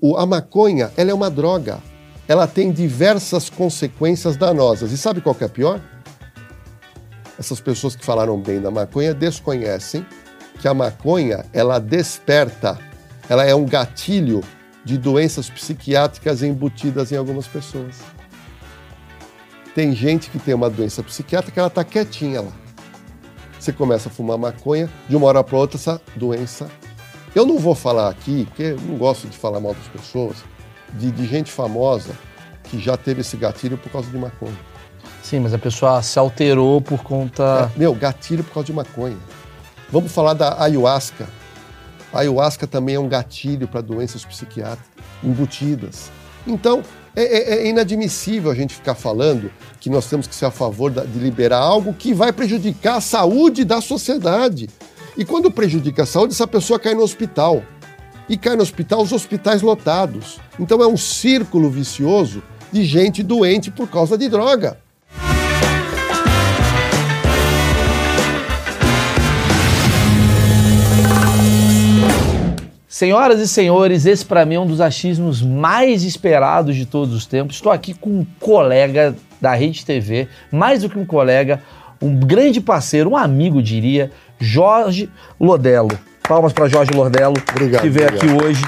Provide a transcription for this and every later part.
O, a maconha, ela é uma droga. Ela tem diversas consequências danosas. E sabe qual que é pior? Essas pessoas que falaram bem da maconha desconhecem que a maconha, ela desperta, ela é um gatilho de doenças psiquiátricas embutidas em algumas pessoas. Tem gente que tem uma doença psiquiátrica que ela está quietinha lá. Você começa a fumar maconha, de uma hora para outra essa doença eu não vou falar aqui, porque eu não gosto de falar mal das pessoas, de, de gente famosa que já teve esse gatilho por causa de maconha. Sim, mas a pessoa se alterou por conta. É, meu, gatilho por causa de maconha. Vamos falar da ayahuasca. A ayahuasca também é um gatilho para doenças psiquiátricas embutidas. Então, é, é, é, inadmissível a gente ficar falando que nós temos que ser a favor de liberar algo que vai prejudicar a saúde da sociedade. E quando prejudica a saúde, essa pessoa cai no hospital. E cai no hospital os hospitais lotados. Então é um círculo vicioso de gente doente por causa de droga. Senhoras e senhores, esse para mim é um dos achismos mais esperados de todos os tempos. Estou aqui com um colega da Rede TV, mais do que um colega, um grande parceiro, um amigo, diria, Jorge Lodelo. Palmas para Jorge Lodelo, obrigado, que veio obrigado. aqui hoje.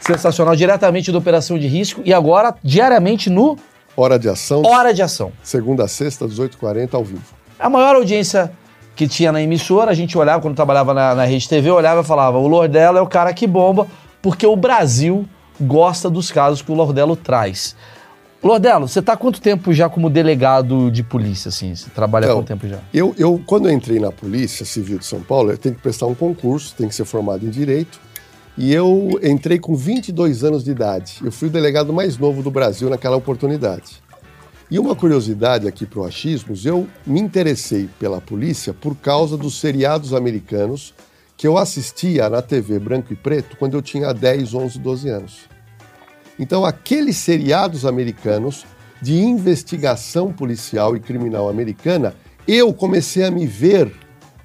Sensacional, diretamente da Operação de Risco e agora diariamente no Hora de Ação. Hora de Ação. Segunda a sexta, 18h40, ao vivo. A maior audiência que tinha na emissora, a gente olhava, quando trabalhava na, na Rede TV, olhava e falava: o Lordelo é o cara que bomba, porque o Brasil gosta dos casos que o Lordelo traz. Lordelo, você está há quanto tempo já como delegado de polícia, assim? Você trabalha há Então, quanto tempo já? Eu, eu, quando eu entrei na Polícia Civil de São Paulo, eu tenho que prestar um concurso, tenho que ser formado em Direito. E eu entrei com 22 anos de idade. Eu fui o delegado mais novo do Brasil naquela oportunidade. E uma curiosidade aqui para o Achismos, eu me interessei pela polícia por causa dos seriados americanos que eu assistia na TV branco e preto quando eu tinha 10, 11, 12 anos. Então, aqueles seriados americanos de investigação policial e criminal americana, eu comecei a me ver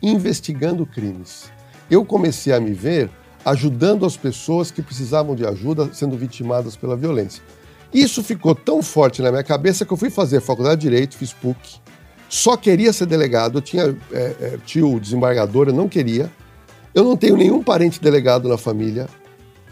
investigando crimes. Eu comecei a me ver ajudando as pessoas que precisavam de ajuda sendo vitimadas pela violência. Isso ficou tão forte na minha cabeça que eu fui fazer faculdade de Direito, fiz PUC, só queria ser delegado, eu tinha é, tio desembargador, eu não queria. Eu não tenho nenhum parente delegado na família.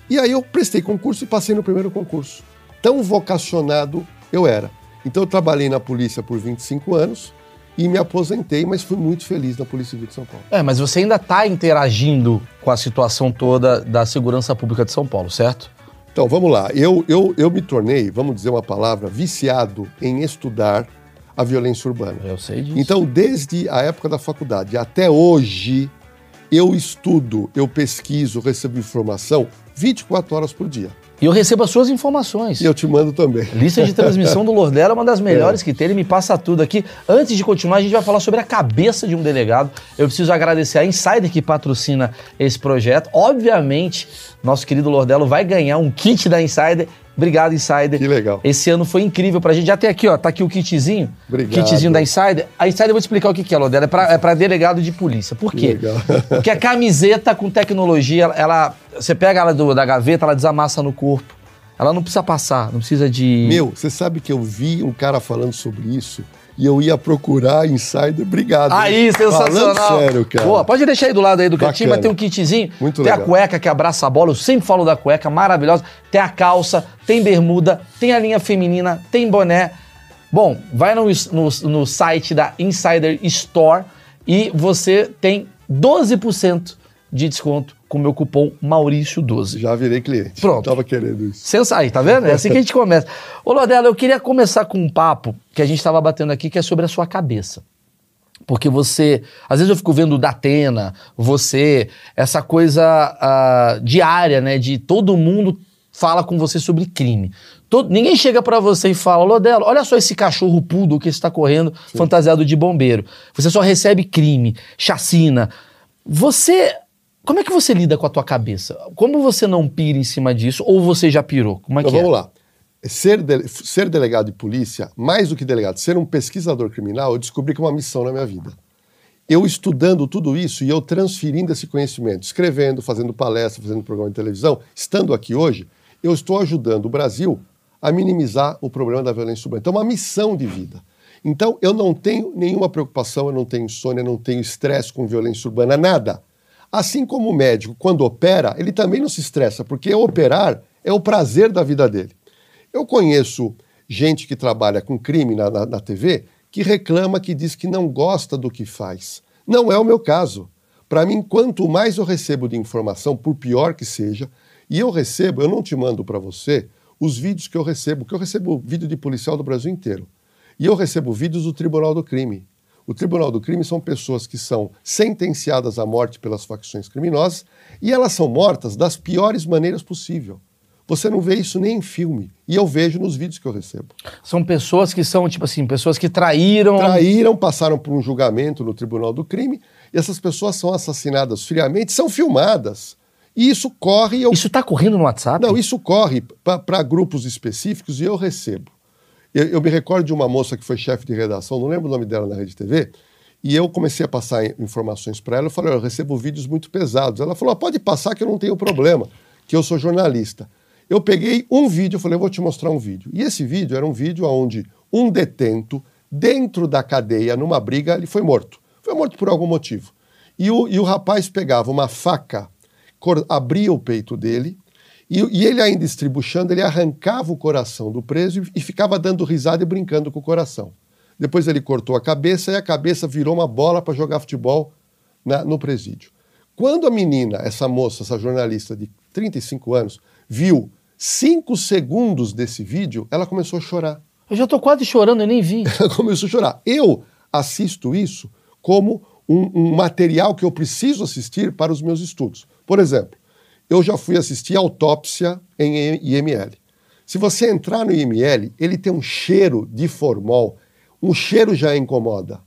E aí eu prestei concurso e passei no primeiro concurso. Tão vocacionado eu era. Então eu trabalhei na polícia por 25 anos e me aposentei, mas fui muito feliz na Polícia Civil de São Paulo. É, mas você ainda está interagindo com a situação toda da segurança pública de São Paulo, certo? Então vamos lá. Eu, eu, eu me tornei, vamos dizer uma palavra, viciado em estudar a violência urbana. Eu sei disso. Então, desde a época da faculdade até hoje, eu estudo, eu pesquiso, recebo informação 24 horas por dia. E eu recebo as suas informações. E eu te mando também. Lista de transmissão do Lordela é uma das melhores que tem, ele me passa tudo aqui. Antes de continuar, a gente vai falar sobre a cabeça de um delegado. Eu preciso agradecer a Insider que patrocina esse projeto. Obviamente, nosso querido Lordelo vai ganhar um kit da Insider. Obrigado, Insider. Que legal. Esse ano foi incrível pra gente. Já tem aqui, ó, tá aqui o kitzinho. Obrigado. Kitzinho da Insider. A Insider, eu vou te explicar o que que é, Lordelo. É pra, é pra delegado de polícia. Por Que quê? legal. Porque a camiseta com tecnologia, ela, você pega ela do- da gaveta, ela desamassa no corpo. Ela não precisa passar, não precisa de. Meu, você sabe que eu vi um cara falando sobre isso e eu ia procurar insider. Obrigado. Aí, sensacional. Falando sério, cara. Boa, pode deixar aí do lado aí do cantinho, mas tem um kitzinho. Muito tem a legal. cueca que abraça a bola, eu sempre falo da cueca, maravilhosa. Tem a calça, tem bermuda, tem a linha feminina, tem boné. Bom, vai no, no, no site da Insider Store e você tem 12% de desconto com o meu cupom Maurício12. Já virei cliente. Pronto. Tava querendo isso. Sensa aí, tá vendo? É assim que a gente começa. Ô, Lodela, eu queria começar com um papo que a gente estava batendo aqui, que é sobre a sua cabeça. Porque você. Às vezes eu fico vendo o Datena, você, essa coisa ah, diária, né? De todo mundo fala com você sobre crime. Todo- ninguém chega pra você e fala, Lodelo, olha só esse cachorro poodle que está correndo fantasiado de bombeiro. Você só recebe crime, chacina. Você. Como é que você lida com a tua cabeça? Como você não pira em cima disso? Ou você já pirou? Como é Então que vamos é? lá. Ser, de- ser delegado de polícia, mais do que delegado, ser um pesquisador criminal, eu descobri que é uma missão na minha vida. Eu estudando tudo isso e eu transferindo esse conhecimento, escrevendo, fazendo palestra, fazendo programa de televisão, estando aqui hoje, eu estou ajudando o Brasil a minimizar o problema da violência urbana. Então, é uma missão de vida. Então, eu não tenho nenhuma preocupação, eu não tenho insônia, eu não tenho estresse com violência urbana, nada. Assim como o médico, quando opera, ele também não se estressa, porque operar é o prazer da vida dele. Eu conheço gente que trabalha com crime na, na, na TV que reclama, que diz que não gosta do que faz. Não é o meu caso. Para mim, quanto mais eu recebo de informação, por pior que seja, e eu recebo, eu não te mando para você os vídeos que eu recebo, que eu recebo vídeo de policial do Brasil inteiro. E eu recebo vídeos do Tribunal do Crime. O Tribunal do Crime são pessoas que são sentenciadas à morte pelas facções criminosas e elas são mortas das piores maneiras possível. Você não vê isso nem em filme. E eu vejo nos vídeos que eu recebo. São pessoas que são, tipo assim, pessoas que traíram. Traíram, passaram por um julgamento no Tribunal do Crime e essas pessoas são assassinadas friamente, são filmadas. E isso corre. Eu... Isso tá correndo no WhatsApp? Não, isso corre para grupos específicos e eu recebo. Eu, eu me recordo de uma moça que foi chefe de redação, não lembro o nome dela na Rede TV, e eu comecei a passar in- informações para ela. Eu falei: "Olha, eu recebo vídeos muito pesados. Ela falou: "Ah, pode passar que eu não tenho problema, que eu sou jornalista. Eu peguei um vídeo, falei: eu vou te mostrar um vídeo. E esse vídeo era um vídeo onde um detento, dentro da cadeia, numa briga, ele foi morto. Foi morto por algum motivo. E o, e o rapaz pegava uma faca, abria o peito dele, e, e ele ainda estribuchando, ele arrancava o coração do preso e, e ficava dando risada e brincando com o coração. Depois ele cortou a cabeça e a cabeça virou uma bola para jogar futebol na- no presídio. Quando a menina, essa moça, essa jornalista de 35 anos, viu cinco segundos desse vídeo, ela começou a chorar. Eu já tô quase chorando, eu nem vi. Ela começou a chorar. Eu assisto isso como um, um material que eu preciso assistir para os meus estudos. Por exemplo, eu já fui assistir autópsia em IML. Se você entrar no IML, ele tem um cheiro de formol. Um cheiro já incomoda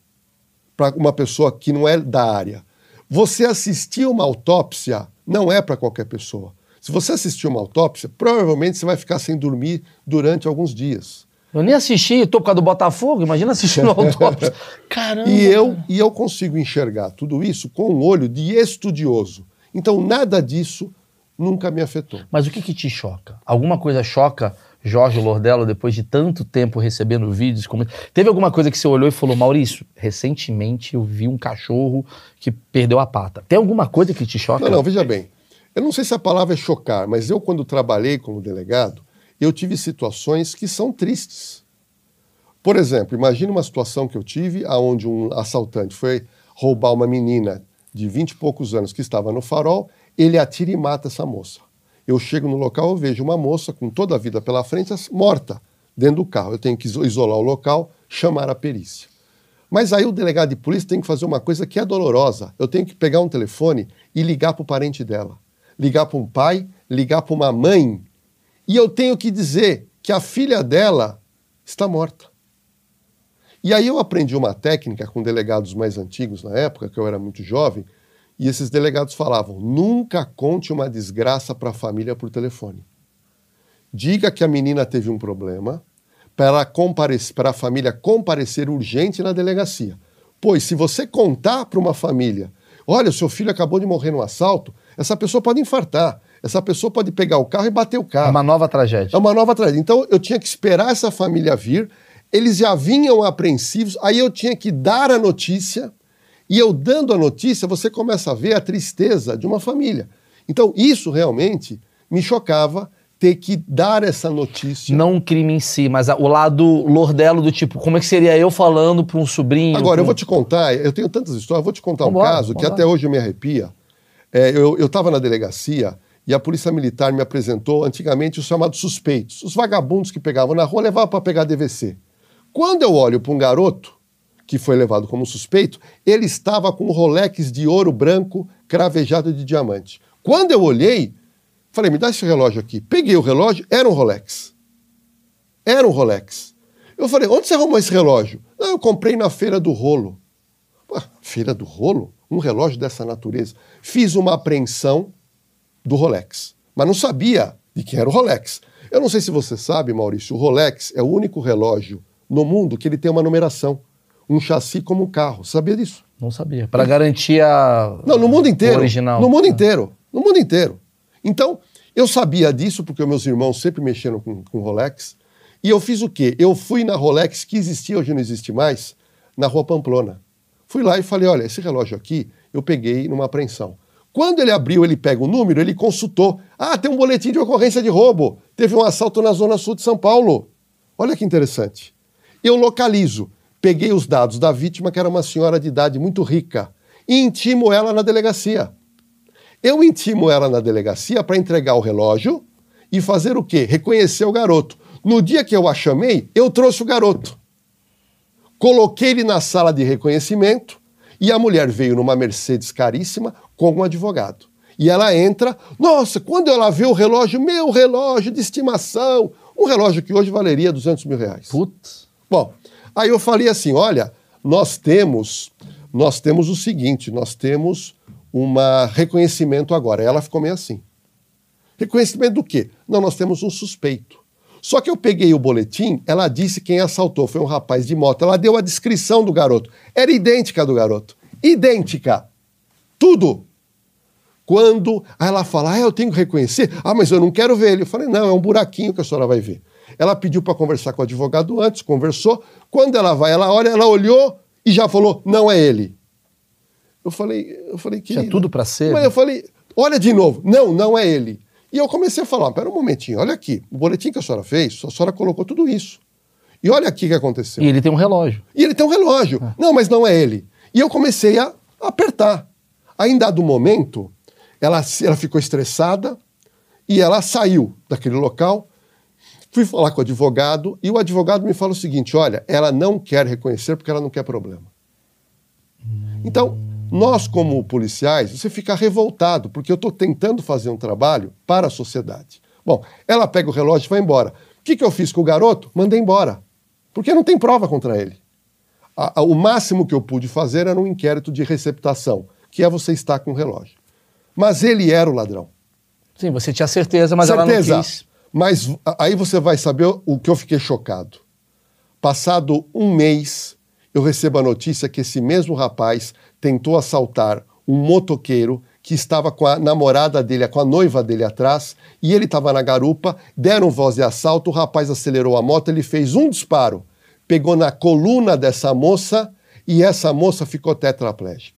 para uma pessoa que não é da área. Você assistir uma autópsia não é para qualquer pessoa. Se você assistir uma autópsia, provavelmente você vai ficar sem dormir durante alguns dias. Eu nem assisti, tô por causa do Botafogo, imagina assistindo autópsia. Caramba. E eu, e eu consigo enxergar tudo isso com um olho de estudioso. Então, nada disso nunca me afetou. Mas o que que te choca? Alguma coisa choca Jorge Lordello depois de tanto tempo recebendo vídeos? Como... Teve alguma coisa que você olhou e falou, Maurício, recentemente eu vi um cachorro que perdeu a pata. Tem alguma coisa que te choca? Não, não, veja bem. Eu não sei se a palavra é chocar, mas eu, quando trabalhei como delegado, eu tive situações que são tristes. Por exemplo, imagine uma situação que eu tive onde um assaltante foi roubar uma menina de vinte e poucos anos que estava no farol, ele atira e mata essa moça. Eu chego no local, eu vejo uma moça com toda a vida pela frente, morta, dentro do carro. Eu tenho que iso- isolar o local, chamar a perícia. Mas aí o delegado de polícia tem que fazer uma coisa que é dolorosa. Eu tenho que pegar um telefone e ligar para o parente dela. Ligar para um pai, ligar para uma mãe. E eu tenho que dizer que a filha dela está morta. E aí eu aprendi uma técnica com delegados mais antigos na época, que eu era muito jovem, e esses delegados falavam: nunca conte uma desgraça para a família por telefone. Diga que a menina teve um problema para a família comparecer urgente na delegacia. Pois se você contar para uma família, olha, o seu filho acabou de morrer num assalto, essa pessoa pode infartar, essa pessoa pode pegar o carro e bater o É carro. uma nova tragédia. É uma nova tragédia. Então eu tinha que esperar essa família vir. eles já vinham apreensivos, aí eu tinha que dar a notícia, e eu dando a notícia, você começa a ver a tristeza de uma família. Então, isso realmente me chocava ter que dar essa notícia. Não um crime em si, mas o lado lordelo do tipo, como é que seria eu falando para um sobrinho? Agora, pra eu vou te contar, eu tenho tantas histórias, eu vou te contar Vambora, um caso que até hoje me arrepia. É, eu estava na delegacia e a polícia militar me apresentou antigamente os chamados suspeitos, os vagabundos que pegavam na rua levavam para pegar DVC. Quando eu olho para um garoto que foi levado como suspeito, ele estava com um Rolex de ouro branco cravejado de diamante. Quando eu olhei, falei, me dá esse relógio aqui. Peguei o relógio, era um Rolex. Era um Rolex. Eu falei, onde você arrumou esse relógio? Não, eu comprei na feira do rolo. Pô, feira do rolo? Um relógio dessa natureza. Fiz uma apreensão do Rolex, mas não sabia de quem era o Rolex. Eu não sei se você sabe, Maurício, o Rolex é o único relógio no mundo que ele tem uma numeração, um chassi como um carro. Sabia disso? Não sabia. Para garantir a. Não, no mundo inteiro. O original. No mundo Ah. inteiro. No mundo inteiro. Então, eu sabia disso porque meus irmãos sempre mexeram com, com Rolex. E eu fiz o quê? Eu fui na Rolex, que existia, hoje não existe mais, na Rua Pamplona. Fui lá e falei: olha, esse relógio aqui eu peguei numa apreensão. Quando ele abriu, ele pega o número, ele consultou. Ah, tem um boletim de ocorrência de roubo. Teve um assalto na Zona Sul de São Paulo. Olha que interessante. Eu localizo. Peguei os dados da vítima, que era uma senhora de idade muito rica, e intimo ela na delegacia. Eu intimo ela na delegacia para entregar o relógio e fazer o quê? Reconhecer o garoto. No dia que eu a chamei, eu trouxe o garoto. Coloquei ele na sala de reconhecimento e a mulher veio numa Mercedes caríssima com um advogado. E ela entra, nossa, quando ela vê o relógio, meu relógio de estimação, um relógio que hoje valeria 200 mil reais. Putz. Bom, aí eu falei assim, olha, nós temos, nós temos o seguinte, nós temos um reconhecimento agora. Ela ficou meio assim. Reconhecimento do quê? Não, nós temos um suspeito. Só que eu peguei o boletim, ela disse quem assaltou foi um rapaz de moto. Ela deu a descrição do garoto. Era idêntica do garoto. Idêntica. Tudo. Quando ela fala, ah, eu tenho que reconhecer. Ah, mas eu não quero ver ele. Eu falei, não, é um buraquinho que a senhora vai ver. Ela pediu para conversar com o advogado antes, conversou. Quando ela vai, ela olha, ela olhou e já falou, não é ele. Eu falei, eu falei que. Tinha tudo pra ser, Mas né? eu falei, olha de novo, não, não é ele. E eu comecei a falar, pera um momentinho, olha aqui, o boletim que a senhora fez, a senhora colocou tudo isso. E olha aqui o que aconteceu. E ele tem um relógio. E ele tem um relógio. Não, mas não é ele. E eu comecei a apertar. Aí, em dado momento, ela, ela ficou estressada e ela saiu daquele local. Fui falar com o advogado e o advogado me fala o seguinte: olha, ela não quer reconhecer porque ela não quer problema. Então, nós, como policiais, você fica revoltado, porque eu estou tentando fazer um trabalho para a sociedade. Bom, ela pega o relógio e vai embora. O que, que eu fiz com o garoto? Mandei embora. Porque não tem prova contra ele. A- a- o máximo que eu pude fazer era um inquérito de receptação, que é você estar com o relógio. Mas ele era o ladrão. Sim, você tinha certeza, mas Certeza. ela não quis. Mas aí você vai saber o que eu fiquei chocado. Passado um mês, eu recebo a notícia que esse mesmo rapaz tentou assaltar um motoqueiro que estava com a namorada dele, com a noiva dele atrás, e ele estava na garupa, deram voz de assalto, o rapaz acelerou a moto, ele fez um disparo, pegou na coluna dessa moça e essa moça ficou tetraplégica.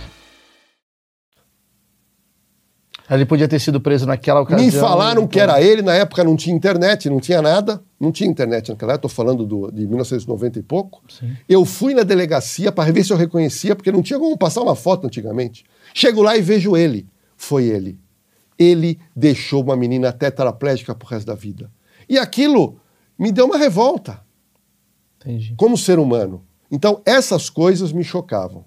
Ele podia ter sido preso naquela ocasião. Me falaram então- que era ele, na época não tinha internet, não tinha nada, não tinha internet naquela época, estou falando do, de 1990 e pouco. Eu fui na delegacia para ver se eu reconhecia, porque não tinha como passar uma foto antigamente. Chego lá e vejo ele. Foi ele. Ele deixou uma menina tetraplégica pro resto da vida. E aquilo me deu uma revolta Entendi. como ser humano. Então, essas coisas me chocavam.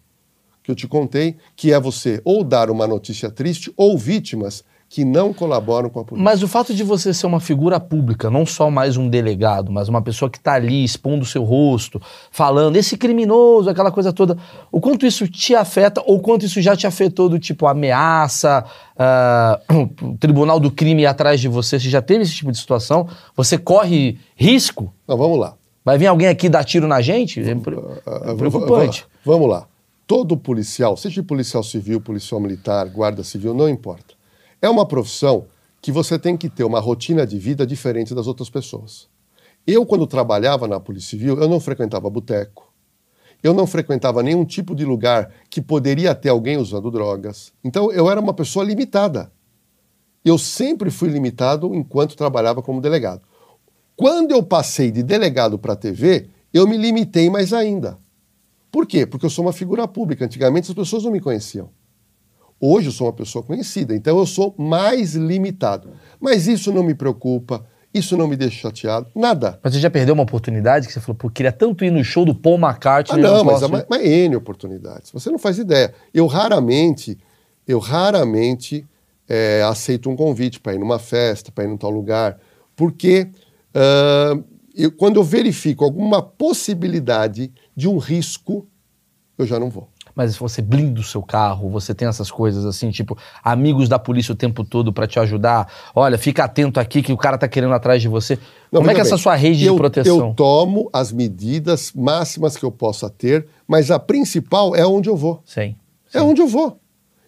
Que eu te contei, que é você ou dar uma notícia triste ou vítimas que não colaboram com a polícia. Mas o fato de você ser uma figura pública, não só mais um delegado, mas uma pessoa que está ali expondo o seu rosto, falando, esse criminoso, aquela coisa toda, o quanto isso te afeta ou quanto isso já te afetou do tipo ameaça, ah, o tribunal do crime atrás de você, você já teve esse tipo de situação? Você corre risco? Não, vamos lá. Vai vir alguém aqui dar tiro na gente? É Ah, é preocupante. Vamos lá. Todo policial, seja policial civil, policial militar, guarda civil, não importa. É uma profissão que você tem que ter uma rotina de vida diferente das outras pessoas. Eu, quando trabalhava na Polícia Civil, eu não frequentava boteco. Eu não frequentava nenhum tipo de lugar que poderia ter alguém usando drogas. Então, eu era uma pessoa limitada. Eu sempre fui limitado enquanto trabalhava como delegado. Quando eu passei de delegado para TV, eu me limitei mais ainda. Por quê? Porque eu sou uma figura pública. Antigamente as pessoas não me conheciam. Hoje eu sou uma pessoa conhecida, então eu sou mais limitado. Mas isso não me preocupa, isso não me deixa chateado, nada. Mas você já perdeu uma oportunidade que você falou, pô, queria tanto ir no show do Paul Ah, McCartney. não, mas, posso é uma, mas N oportunidades. Você não faz ideia. Eu raramente, eu raramente é, aceito um convite para ir numa festa, para ir num tal lugar, porque ah, eu- quando eu verifico alguma possibilidade de um risco, eu já não vou. Mas você blinda o seu carro, você tem essas coisas assim, tipo, amigos da polícia o tempo todo pra te ajudar. Olha, fica atento aqui que o cara tá querendo atrás de você. Não, Como é que é essa sua rede eu, de proteção? Eu tomo as medidas máximas que eu possa ter, mas a principal é onde eu vou. Sim. É onde eu vou.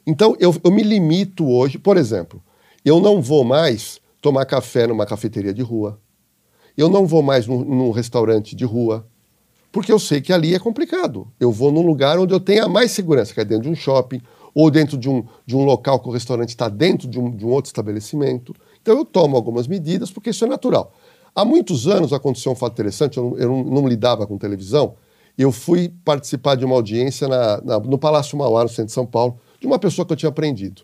Então, eu, eu me limito hoje, por exemplo, eu não vou mais tomar café numa cafeteria de rua. Eu não vou mais num, num restaurante de rua, porque eu sei que ali é complicado. Eu vou num lugar onde eu tenha mais segurança, que é dentro de um shopping, ou dentro de um, de um local que o restaurante está dentro de um, de um outro estabelecimento. Então, eu tomo algumas medidas, porque isso é natural. Há muitos anos aconteceu um fato interessante, eu não, eu não, lidava com televisão, eu fui participar de uma audiência na- na- no Palácio Mauá, no centro de São Paulo, de uma pessoa que eu tinha aprendido.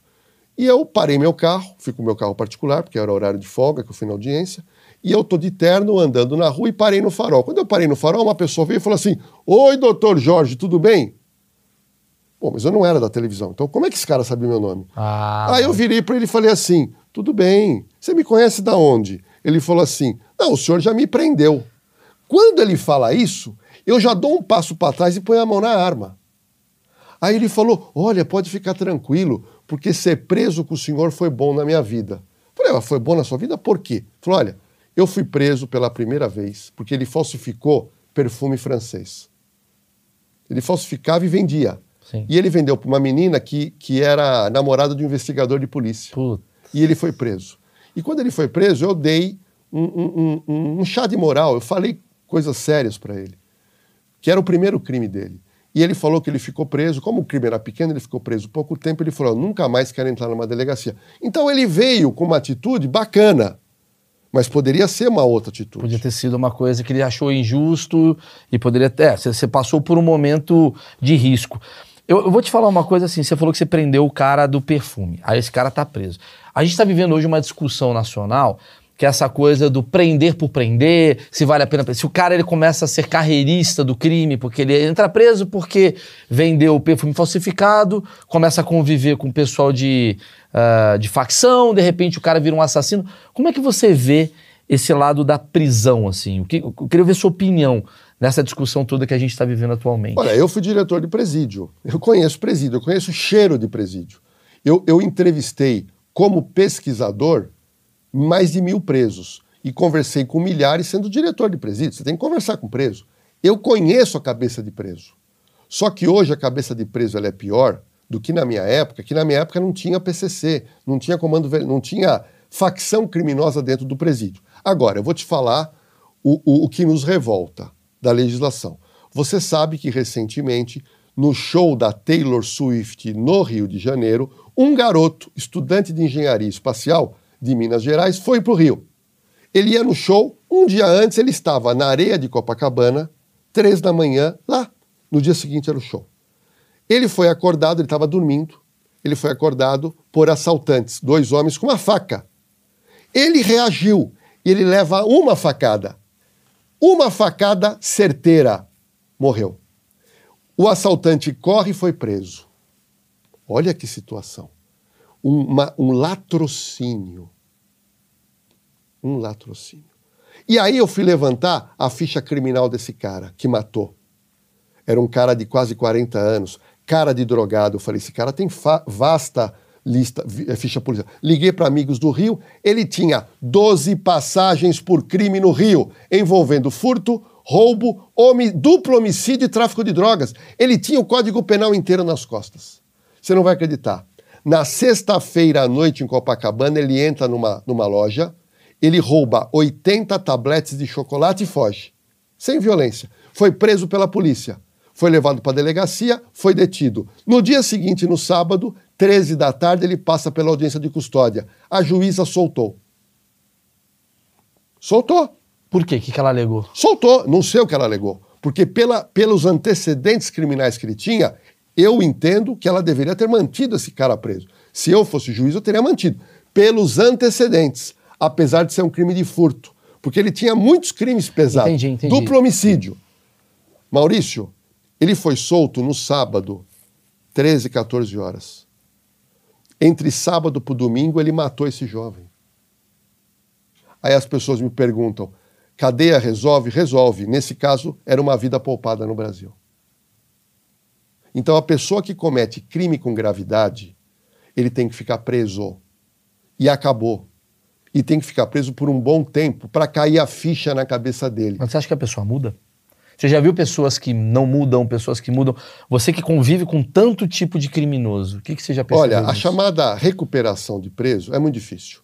E eu parei meu carro, fui com o meu carro particular, porque era horário de folga, que eu fui na audiência, e eu tô de terno andando na rua e parei no farol. Quando eu parei no farol, uma pessoa veio e falou assim: Oi, doutor Jorge, tudo bem? Bom, mas eu não era da televisão, então como é que esse cara sabia meu nome? Ah, Aí eu virei para ele e falei assim: tudo bem, você me conhece da onde? Ele falou assim: não, o senhor já me prendeu. Quando ele fala isso, eu já dou um passo para trás e ponho a mão na arma. Aí ele falou: olha, pode ficar tranquilo, porque ser preso com o senhor foi bom na minha vida. Falei, mas foi bom na sua vida? Por quê? Ele falou: olha, eu fui preso pela primeira vez porque ele falsificou perfume francês. Ele falsificava e vendia. Sim. E ele vendeu para uma menina que, que era namorada de um investigador de polícia. Puta. E ele foi preso. E quando ele foi preso, eu dei um, um- um- um chá de moral, eu falei coisas sérias para ele, que era o primeiro crime dele. E ele falou que ele ficou preso, como o crime era pequeno, ele ficou preso pouco tempo, ele falou, "Eu nunca mais quero entrar numa delegacia. Então ele veio com uma atitude bacana, mas poderia ser uma outra atitude. Podia ter sido uma coisa que ele achou injusto e poderia ter. É, você, passou por um momento de risco. Eu, eu vou te falar uma coisa assim: você falou que você prendeu o cara do perfume. Aí esse cara tá preso. A gente tá vivendo hoje uma discussão nacional que é essa coisa do prender por prender, se vale a pena. Se o cara ele começa a ser carreirista do crime, porque ele entra preso porque vendeu o perfume falsificado, começa a conviver com o pessoal de, ah, de facção, de repente o cara vira um assassino. Como é que você vê esse lado da prisão, assim? O que, eu queria ver sua opinião nessa discussão toda que a gente está vivendo atualmente. Olha, eu fui diretor de presídio. Eu conheço presídio, eu conheço o cheiro de presídio. Eu, eu entrevistei como pesquisador mais de mil presos e conversei com milhares sendo diretor de presídio. Você tem que conversar com preso. Eu conheço a cabeça de preso. Só que hoje a cabeça de preso ela é pior do que na minha época, que na minha época não tinha PCC, não tinha comando, não tinha facção criminosa dentro do presídio. Agora, eu vou te falar o, o, o que nos revolta da legislação. Você sabe que recentemente no show da Taylor Swift no Rio de Janeiro, um garoto, estudante de engenharia espacial de Minas Gerais, foi para o Rio. Ele ia no show, um dia antes ele estava na areia de Copacabana, três da manhã, lá. No dia seguinte era o show. Ele foi acordado, ele estava dormindo, ele foi acordado por assaltantes, dois homens com uma faca. Ele reagiu e ele leva uma facada. Uma facada certeira. Morreu. O assaltante corre e foi preso. Olha que situação. Uma, um latrocínio. Um latrocínio. E aí eu fui levantar a ficha criminal desse cara que matou. Era um cara de quase 40 anos, cara de drogado. Eu falei: esse cara tem vasta lista, eh, ficha policial. Liguei para amigos do Rio, ele tinha 12 passagens por crime no Rio, envolvendo furto, roubo, homi, duplo homicídio e tráfico de drogas. Ele tinha o Código Penal inteiro nas costas. Você não vai acreditar. Na sexta-feira à noite em Copacabana, ele entra numa, numa loja, ele rouba 80 tabletes de chocolate e foge. Sem violência. Foi preso pela polícia. Foi levado para a delegacia, foi detido. No dia seguinte, no sábado, 13 da tarde, ele passa pela audiência de custódia. A juíza soltou. Soltou. Por quê? O que, ela alegou? Soltou. Não sei o que ela alegou. Porque pela, pelos antecedentes criminais que ele tinha, eu entendo que ela deveria ter mantido esse cara preso. Se eu fosse juiz, eu teria mantido. Pelos antecedentes, apesar de ser um crime de furto. Porque ele tinha muitos crimes pesados. Entendi, entendi. Duplo homicídio. Maurício, ele foi solto no sábado, 13, 14 horas. Entre sábado para domingo, ele matou esse jovem. Aí as pessoas me perguntam: cadeia resolve? Resolve. Nesse caso, era uma vida poupada no Brasil. Então, a pessoa que comete crime com gravidade, ele tem que ficar preso. E acabou. E tem que ficar preso por um bom tempo para cair a ficha na cabeça dele. Mas você acha que a pessoa muda? Você já viu pessoas que não mudam, pessoas que mudam? Você que convive com tanto tipo de criminoso, o que, que você já percebeu? Olha, a chamada recuperação de preso é muito difícil.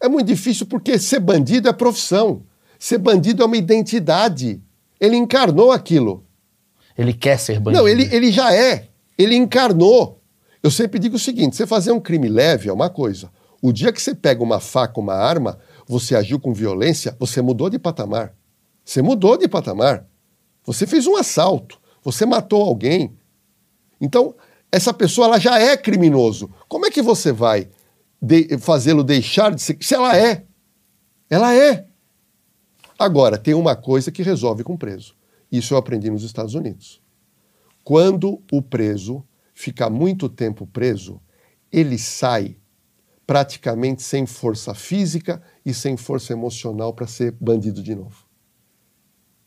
É muito difícil porque ser bandido é profissão. Ser bandido é uma identidade. Ele encarnou aquilo. Ele quer ser bandido. Não, ele, ele já é. Ele encarnou. Eu sempre digo o seguinte: você fazer um crime leve é uma coisa. O dia que você pega uma faca, uma arma, você agiu com violência, você mudou de patamar. Você mudou de patamar. Você fez um assalto, você matou alguém. Então, essa pessoa ela já é criminoso. Como é que você vai de fazê-lo deixar de ser? Se ela é. Ela é. Agora, tem uma coisa que resolve com o preso. Isso eu aprendi nos Estados Unidos. Quando o preso fica muito tempo preso, ele sai praticamente sem força física e sem força emocional para ser bandido de novo.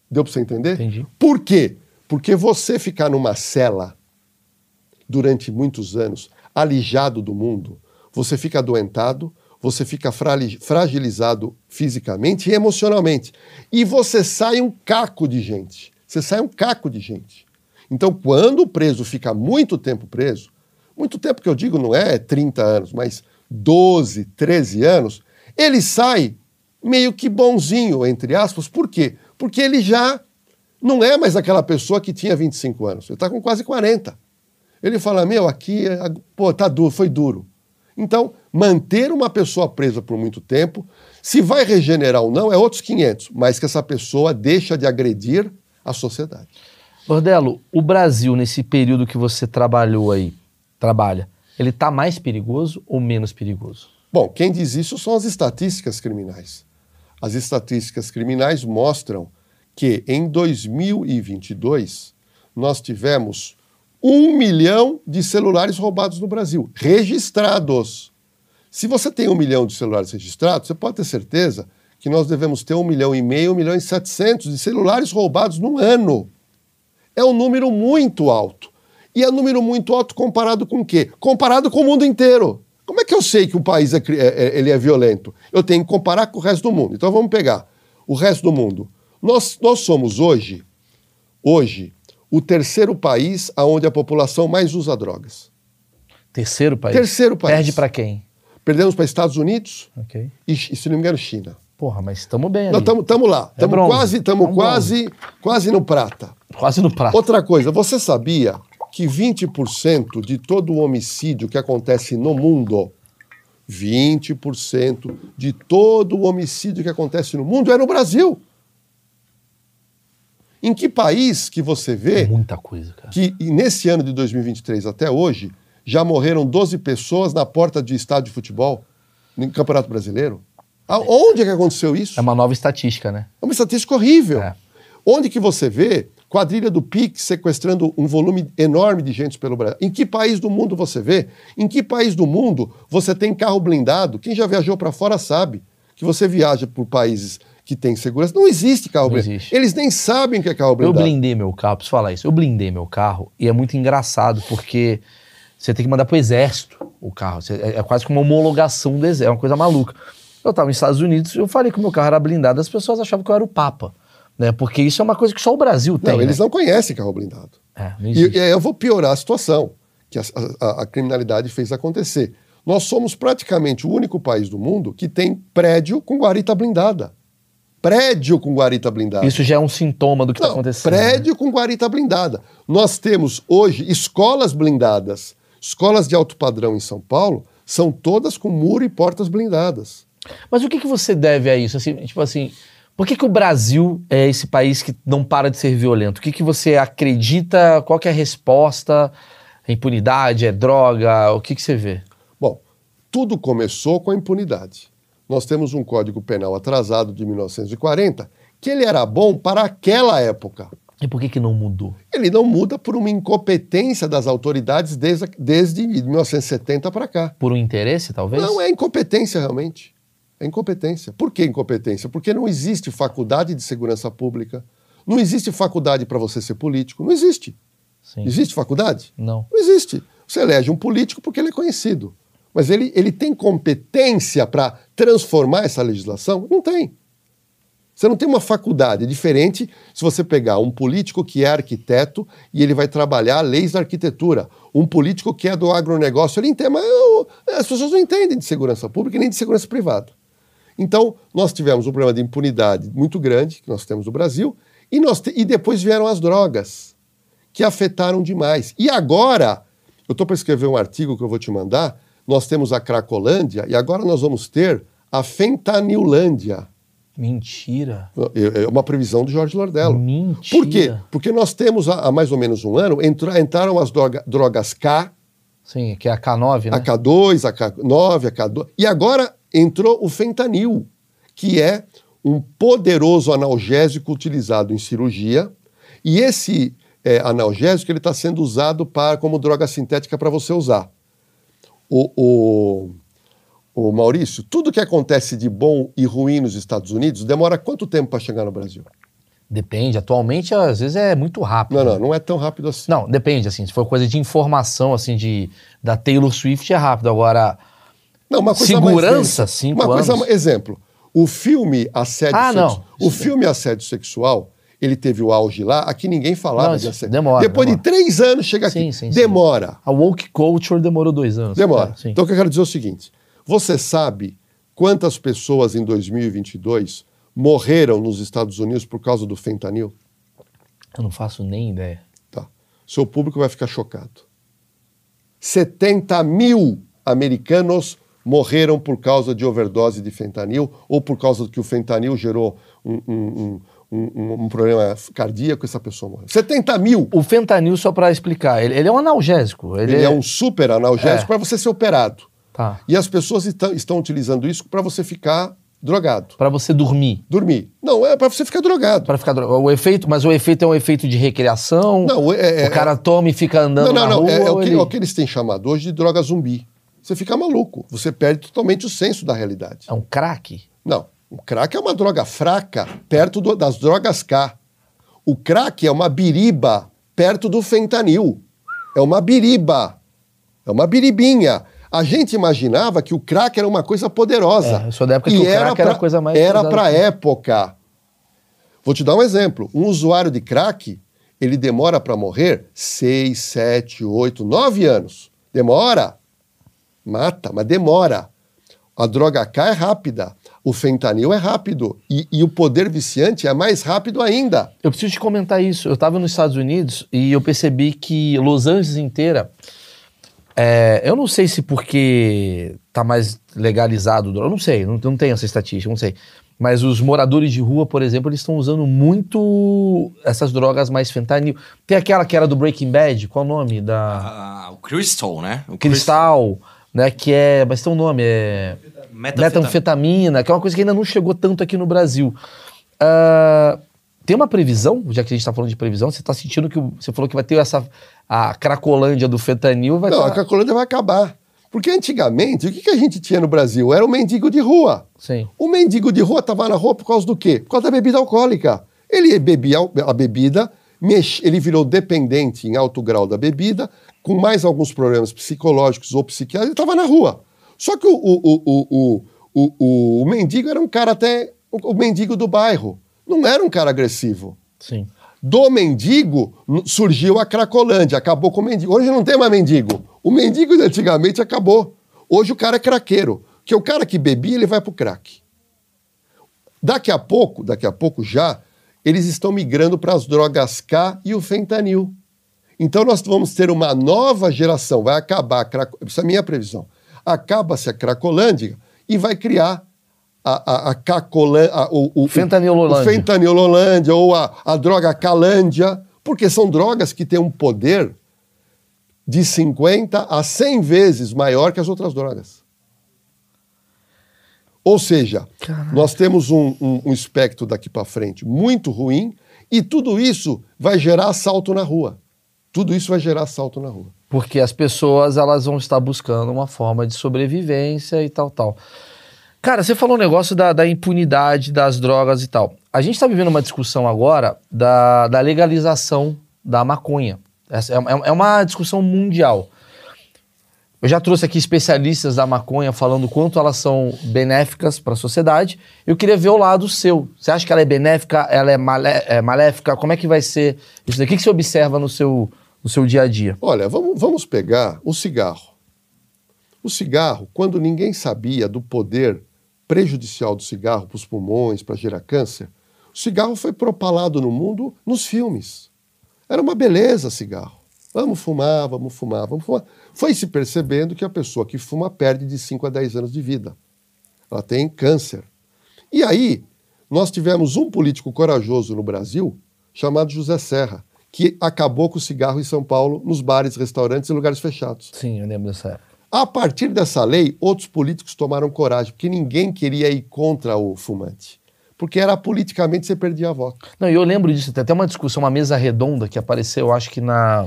Deu para você entender? Entendi. Por quê? Porque você ficar numa cela durante muitos anos, alijado do mundo, você fica adoentado, você fica fragilizado fisicamente e emocionalmente. E você sai um caco de gente. Você sai um caco de gente. Então, quando o preso fica muito tempo preso, muito tempo que eu digo não é 30 anos, mas 12, 13 anos, ele sai meio que bonzinho, entre aspas. Por quê? Porque ele já não é mais aquela pessoa que tinha 25 anos, ele está com quase 40. Ele fala: Meu, aqui, pô, tá duro, foi duro. Então, manter uma pessoa presa por muito tempo, se vai regenerar ou não, é outros 500, mas que essa pessoa deixa de agredir a sociedade. Bordelo, o Brasil, nesse período que você trabalhou aí, trabalha, ele está mais perigoso ou menos perigoso? Bom, quem diz isso são as estatísticas criminais. As estatísticas criminais mostram que em 2022 nós tivemos um milhão de celulares roubados no Brasil, registrados. Se você tem um milhão de celulares registrados, você pode ter certeza que nós devemos ter um milhão e meio, um milhão e setecentos de celulares roubados no ano. É um número muito alto. E é um número muito alto comparado com o quê? Comparado com o mundo inteiro. Como é que eu sei que o país é, é, é, ele é violento? Eu tenho que comparar com o resto do mundo. Então vamos pegar o resto do mundo. Nós, nós somos hoje, hoje, o terceiro país onde a população mais usa drogas. Terceiro país? Terceiro país. Perde para quem? Perdemos para Estados Unidos okay. e, se não me engano, China. Porra, mas estamos bem ali. Estamos lá. Estamos é quase, tamo quase, quase no prata. Quase no prata. Outra coisa, você sabia que 20% de todo o homicídio que acontece no mundo, 20% de todo o homicídio que acontece no mundo é no Brasil. Em que país que você vê Muita coisa, cara. que nesse ano de 2023 até hoje já morreram 12 pessoas na porta de estádio de futebol no Campeonato Brasileiro? Aonde é que aconteceu isso? É uma nova estatística, né? É uma estatística horrível. É. Onde que você vê quadrilha do PIX sequestrando um volume enorme de gente pelo Brasil? Em que país do mundo você vê? Em que país do mundo você tem carro blindado? Quem já viajou para fora sabe que você viaja por países que têm segurança. Não existe carro blindado. existe. Eles nem sabem o que é carro Eu blindado. blindei meu carro, preciso falar isso. Eu blindei meu carro e é muito engraçado porque você tem que mandar pro exército o carro. É, é quase que uma homologação do exército, é uma coisa maluca. Eu tava nos Estados Unidos, eu falei que o meu carro era blindado, as pessoas achavam que eu era o Papa. Né? Porque isso é uma coisa que só o Brasil tem. Não, eles né? não conhecem carro blindado. É, E, e aí eu vou piorar a situação que a, a- a criminalidade fez acontecer. Nós somos praticamente o único país do mundo que tem prédio com guarita blindada. Prédio com guarita blindada. Isso já é um sintoma do que está acontecendo. né? prédio com guarita blindada. Nós temos hoje escolas blindadas. Escolas de alto padrão em São Paulo são todas com muro e portas blindadas. Mas o que, que você deve a isso? Assim, tipo assim, por que, que o Brasil é esse país que não para de ser violento? O que, que você acredita? Qual que é a resposta? É impunidade? É droga? O que, que você vê? Bom, tudo começou com a impunidade. Nós temos um Código Penal atrasado de 1940 que ele era bom para aquela época. E por que, que não mudou? Ele não muda por uma incompetência das autoridades desde, desde 1970 para cá. Por um interesse, talvez? Não, é incompetência realmente. É incompetência. Por que incompetência? Porque não existe faculdade de segurança pública, não existe faculdade para você ser político, não existe. Sim. Existe faculdade? Não. Não existe. Você elege um político porque ele é conhecido. Mas ele, ele tem competência para transformar essa legislação? Não tem. Você não tem uma faculdade. É diferente se você pegar um político que é arquiteto e ele vai trabalhar leis da arquitetura. Um político que é do agronegócio, ele entende, mas eu- as pessoas não entendem de segurança pública nem de segurança privada. Então, nós tivemos um problema de impunidade muito grande, que nós temos no Brasil, e, nós te- e depois vieram as drogas, que afetaram demais. E agora, eu estou para escrever um artigo que eu vou te mandar, nós temos a Cracolândia, e agora nós vamos ter a Fentanilândia. Mentira. É é uma previsão do Jorge Lordello. Mentira. Por quê? Porque nós temos, há há mais ou menos um ano, entra- entraram as droga- drogas K, Sim, que é a K9, né? a K2, a K9, a K2. E agora entrou o fentanil, que é um poderoso analgésico utilizado em cirurgia. E esse é, analgésico ele está sendo usado para, como droga sintética para você usar. O, o, o Maurício, tudo que acontece de bom e ruim nos Estados Unidos demora quanto tempo para chegar no Brasil? Depende. Atualmente, às vezes, é muito rápido. Não, não, não é tão rápido assim. Não, depende, assim. Se for coisa de informação, assim, de, da Taylor Swift, é rápido. Agora, Não, uma coisa Segurança, mais cinco uma coisa, anos. exemplo, o filme Assédio Ah, não. Sexual. O filme Assédio Sexual, ele teve o auge lá, aqui ninguém falava Não, de assédio. demora, Depois demora. de três anos chega aqui. Sim, sim, sim. demora. a woke culture demorou dois anos. Demora. É, sim. Então o que eu quero dizer é o seguinte: você sabe quantas pessoas em 2022 morreram nos Estados Unidos por causa do fentanil? Eu não faço nem ideia. Tá. Seu público vai ficar chocado. 70 mil americanos morreram por causa de overdose de fentanil ou por causa que o fentanil gerou um, um- um- um- problema cardíaco essa pessoa morreu. 70 mil! O fentanil, só pra explicar, ele, ele é um analgésico. Ele, Ele é um super analgésico É. para você ser operado. Tá. E as pessoas estão, estão utilizando isso para você ficar drogado. Pra você dormir. Dormir. Não, é para você ficar drogado. Pra ficar dro- o efeito, mas o efeito é um efeito de recreação. Não, é- é- o cara toma e fica andando Não, não, na não. rua. É, é o ou que, ele- é o que eles têm chamado hoje de droga zumbi. Você fica maluco. Você perde totalmente o senso da realidade. É um crack. Não. O crack é uma droga fraca perto do- das drogas K. O crack é uma biriba perto do fentanil. É uma biriba. É uma biribinha. A gente imaginava que o crack era uma coisa poderosa. É, eu sou da época que E o crack era a coisa mais Era para que- época. Vou te dar um exemplo. Um usuário de crack, ele demora para morrer seis, sete, oito, nove anos. Demora. Mata, mas demora. A droga K é rápida. O fentanil é rápido e, e o poder viciante é mais rápido ainda. Eu preciso te comentar isso. Eu estava nos Estados Unidos e eu percebi que Los Angeles inteira. é, eu não sei se porque tá mais legalizado, eu não sei, não, não tenho essa estatística, não sei. Mas os moradores de rua, por exemplo, eles estão usando muito essas drogas mais fentanil. Tem aquela que era do Breaking Bad, qual o nome? Da Ah, o Crystal, né? O Cristal, né? Que é. Mas tem um nome, é. Metanfetamina. Metanfetamina, que é uma coisa que ainda não chegou tanto aqui no Brasil. Ah, tem uma previsão, já que a gente está falando de previsão, você está sentindo que você falou que vai ter essa a Cracolândia do fentanil, vai Não, tá- a Cracolândia vai acabar. Porque antigamente, o que, que a gente tinha no Brasil? Era o mendigo de rua. Sim. O mendigo de rua estava na rua por causa do quê? Por causa da bebida alcoólica. Ele bebia a bebida, ele virou dependente em alto grau da bebida, com mais alguns problemas psicológicos ou psiquiátricos, ele estava na rua. Só que o, o, o, o, o, o, o mendigo era um cara até. O, mendigo do bairro. Não era um cara agressivo. Sim. Do mendigo surgiu a Cracolândia, acabou com o mendigo. Hoje não tem mais mendigo. O mendigo de antigamente acabou. Hoje o cara é craqueiro. Que o cara que bebia, ele vai pro crack. Daqui a pouco, daqui a pouco já, eles estão migrando para as drogas K e o fentanil. Então nós vamos ter uma nova geração, vai acabar, a craco- essa é a minha previsão. Acaba-se a Cracolândia e vai criar a, a, a Cacolã- a- o, o, Fentanilolândia. o fentanilolândia ou a, a droga Calândia, porque são drogas que têm um poder de 50 a 100 vezes maior que as outras drogas. Ou seja, nós temos um, um- um espectro daqui para frente muito ruim e tudo isso vai gerar assalto na rua. Tudo isso vai gerar assalto na rua. Porque as pessoas elas vão estar buscando uma forma de sobrevivência e tal, tal. Cara, você falou um negócio da, da impunidade das drogas e tal. A gente está vivendo uma discussão agora da, da legalização da maconha. É, é- é uma discussão mundial. Eu já trouxe aqui especialistas da maconha falando quanto elas são benéficas para a sociedade. Eu queria ver o lado seu. Você acha que ela é benéfica? Ela é, malé- é maléfica? Como é que vai ser isso daqui? O que você observa no seu, no seu dia a dia? Olha, vamos, vamos pegar o cigarro. O cigarro, quando ninguém sabia do poder prejudicial do cigarro para os pulmões, para gerar câncer, o cigarro foi propalado no mundo nos filmes. Era uma beleza cigarro. Vamos fumar, vamos fumar, vamos fumar. Foi se percebendo que a pessoa que fuma perde de 5 a 10 anos de vida. Ela tem câncer. E aí, nós tivemos um político corajoso no Brasil, chamado José Serra, que acabou com o cigarro em São Paulo, nos bares, restaurantes e lugares fechados. Sim, eu lembro dessa época. A partir dessa lei, outros políticos tomaram coragem, porque ninguém queria ir contra o fumante. Porque era politicamente você perdia voto. Não, e eu lembro disso, tem até uma discussão, uma mesa redonda que apareceu, eu acho que na.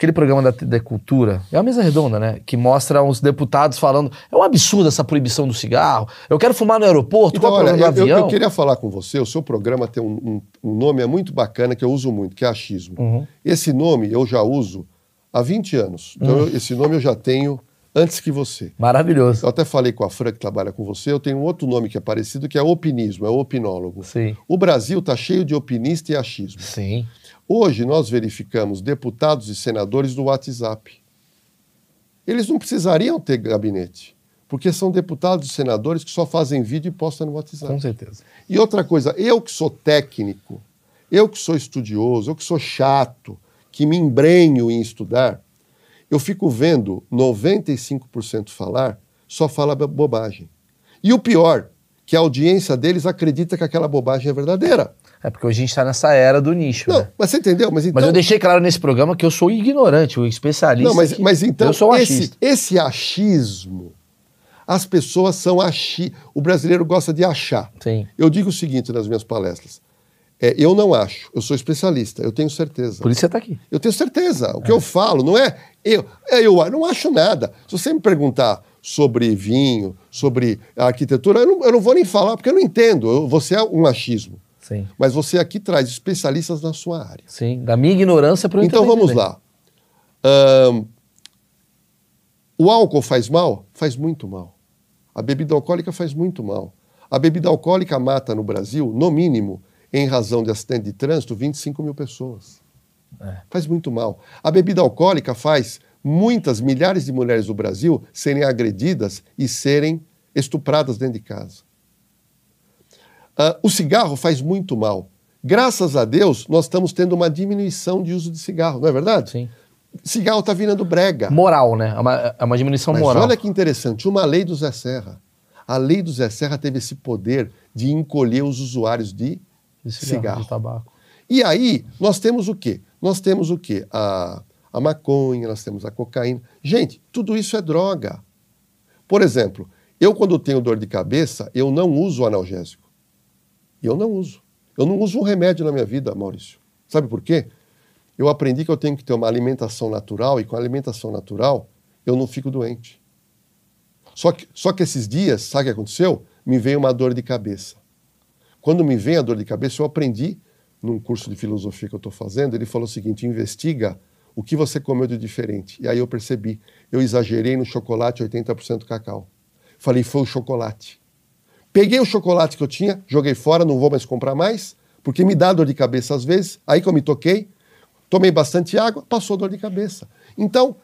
Aquele programa da, da Cultura, é uma mesa redonda, né? Que mostra uns deputados falando. É um absurdo essa proibição do cigarro. Eu quero fumar no aeroporto, Então, qual é o olha, problema do eu, avião? eu queria falar com você, o seu programa tem um, um- um nome é muito bacana que eu uso muito, que é achismo. Uhum. Esse nome eu já uso há 20 anos. Então, Uhum. eu- esse nome eu já tenho antes que você. Maravilhoso. Eu até falei com a Fran, que trabalha com você, eu tenho um outro nome que é parecido, que é opinismo, é opinólogo. Sim. O Brasil está cheio de opinista e achismo. Sim. Hoje nós verificamos deputados e senadores do WhatsApp. Eles não precisariam ter gabinete, porque são deputados e senadores que só fazem vídeo e postam no WhatsApp. Com certeza. E outra coisa, eu que sou técnico, eu que sou estudioso, eu que sou chato, que me embrenho em estudar, eu fico vendo 95% falar, só fala bo- bobagem. E o pior, que a audiência deles acredita que aquela bobagem é verdadeira. É porque hoje a gente tá nessa era do nicho, Não, né? mas você entendeu? Mas, então, Mas eu deixei claro nesse programa que eu sou ignorante, o especialista. Não, mas, mas então, Eu sou um esse, achista. esse achismo, as pessoas são achi... O brasileiro gosta de achar. Sim. Eu digo o seguinte nas minhas palestras: é, eu não acho, eu sou especialista, eu tenho certeza. Por isso você tá aqui. Eu tenho certeza. O que eu falo não é eu, é eu não acho nada. Se você me perguntar sobre vinho, sobre arquitetura, eu não, eu não vou nem falar, porque eu não entendo. Eu- você é um achismo. Sim. Mas você aqui traz especialistas na sua área. Sim. Da minha ignorância para o Então vamos lá. Ahn, o álcool faz mal? Faz muito mal. A bebida alcoólica faz muito mal. A bebida alcoólica mata no Brasil, no mínimo, em razão de acidente de trânsito, 25 mil pessoas. Faz muito mal. A bebida alcoólica faz muitas milhares de mulheres do Brasil serem agredidas e serem estupradas dentro de casa. Ah, o cigarro faz muito mal. Graças a Deus, nós estamos tendo uma diminuição de uso de cigarro, não é verdade? Sim. Cigarro está virando brega. Moral, né? É uma, é uma diminuição Mas moral. olha que interessante, uma lei do Zé Serra. A lei do Zé Serra teve esse poder de encolher os usuários de De cigarro. de tabaco. E aí, nós temos o quê? Nós temos o quê? A, a maconha, nós temos a cocaína. Gente, tudo isso é droga. Por exemplo, eu quando tenho dor de cabeça, eu não uso analgésico. Eu não uso. Eu não uso um remédio na minha vida, Maurício. Sabe por quê? Eu aprendi que eu tenho que ter uma alimentação natural e com a alimentação natural eu não fico doente. Só que, só que esses dias, sabe o que aconteceu? Me veio uma dor de cabeça. Quando me vem a dor de cabeça, eu aprendi num curso de filosofia que eu estou fazendo. Ele falou o seguinte: investiga o que você comeu de diferente. E aí eu percebi, eu exagerei no chocolate 80% cacau. Falei, foi o chocolate. Peguei o chocolate que eu tinha, joguei fora, não vou mais comprar mais, porque me dá dor de cabeça às vezes. Aí que eu me toquei, tomei bastante água, passou dor de cabeça. Então,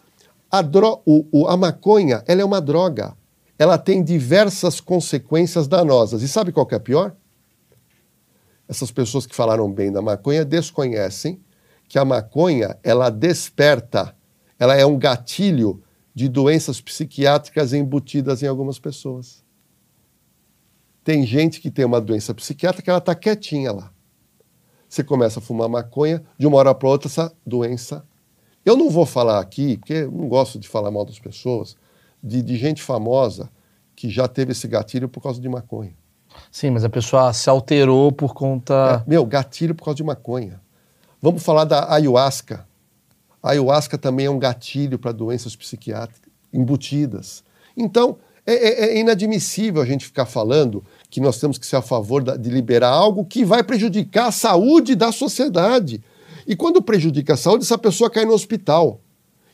a, dro o, o, a maconha, ela é uma droga. Ela tem diversas consequências danosas. E sabe qual que é a pior? Essas pessoas que falaram bem da maconha desconhecem que a maconha, ela desperta, ela é um gatilho de doenças psiquiátricas embutidas em algumas pessoas. Tem gente que tem uma doença psiquiátrica que ela está quietinha lá. Você começa a fumar maconha, de uma hora para outra essa doença. Eu não vou falar aqui, porque eu não gosto de falar mal das pessoas, de, de gente famosa que já teve esse gatilho por causa de maconha. Sim, mas a pessoa se alterou por conta. É, meu, gatilho por causa de maconha. Vamos falar da ayahuasca. A ayahuasca também é um gatilho para doenças psiquiátricas embutidas. Então, é, é, é, inadmissível a gente ficar falando que nós temos que ser a favor de liberar algo que vai prejudicar a saúde da sociedade. E quando prejudica a saúde, essa pessoa cai no hospital.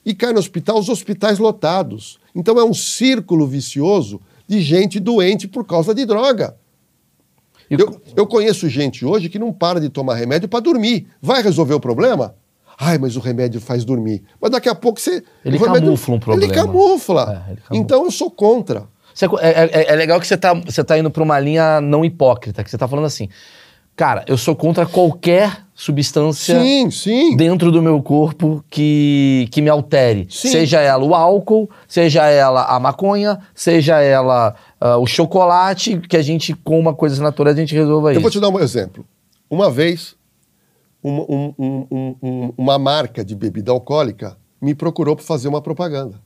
E cai no hospital, os hospitais lotados. Então é um círculo vicioso de gente doente por causa de droga. Eu, eu conheço gente hoje que não para de tomar remédio para dormir. Vai resolver o problema? Ai, mas o remédio faz dormir. Mas daqui a pouco você. Ele remédio- camufla um problema. Ele camufla. É, ele camufla. Então eu sou contra. Você- é, é- é legal que você tá, você tá indo pra uma linha não hipócrita, que você tá falando assim. Cara, eu sou contra qualquer substância Sim, sim. dentro do meu corpo que, que me altere. Sim. Seja ela o álcool, seja ela a maconha, seja ela ah, o chocolate, que a gente coma coisas naturais, a gente resolva Eu isso. vou te dar um exemplo. Uma vez, uma, um- um- um- uma marca de bebida alcoólica me procurou para fazer uma propaganda.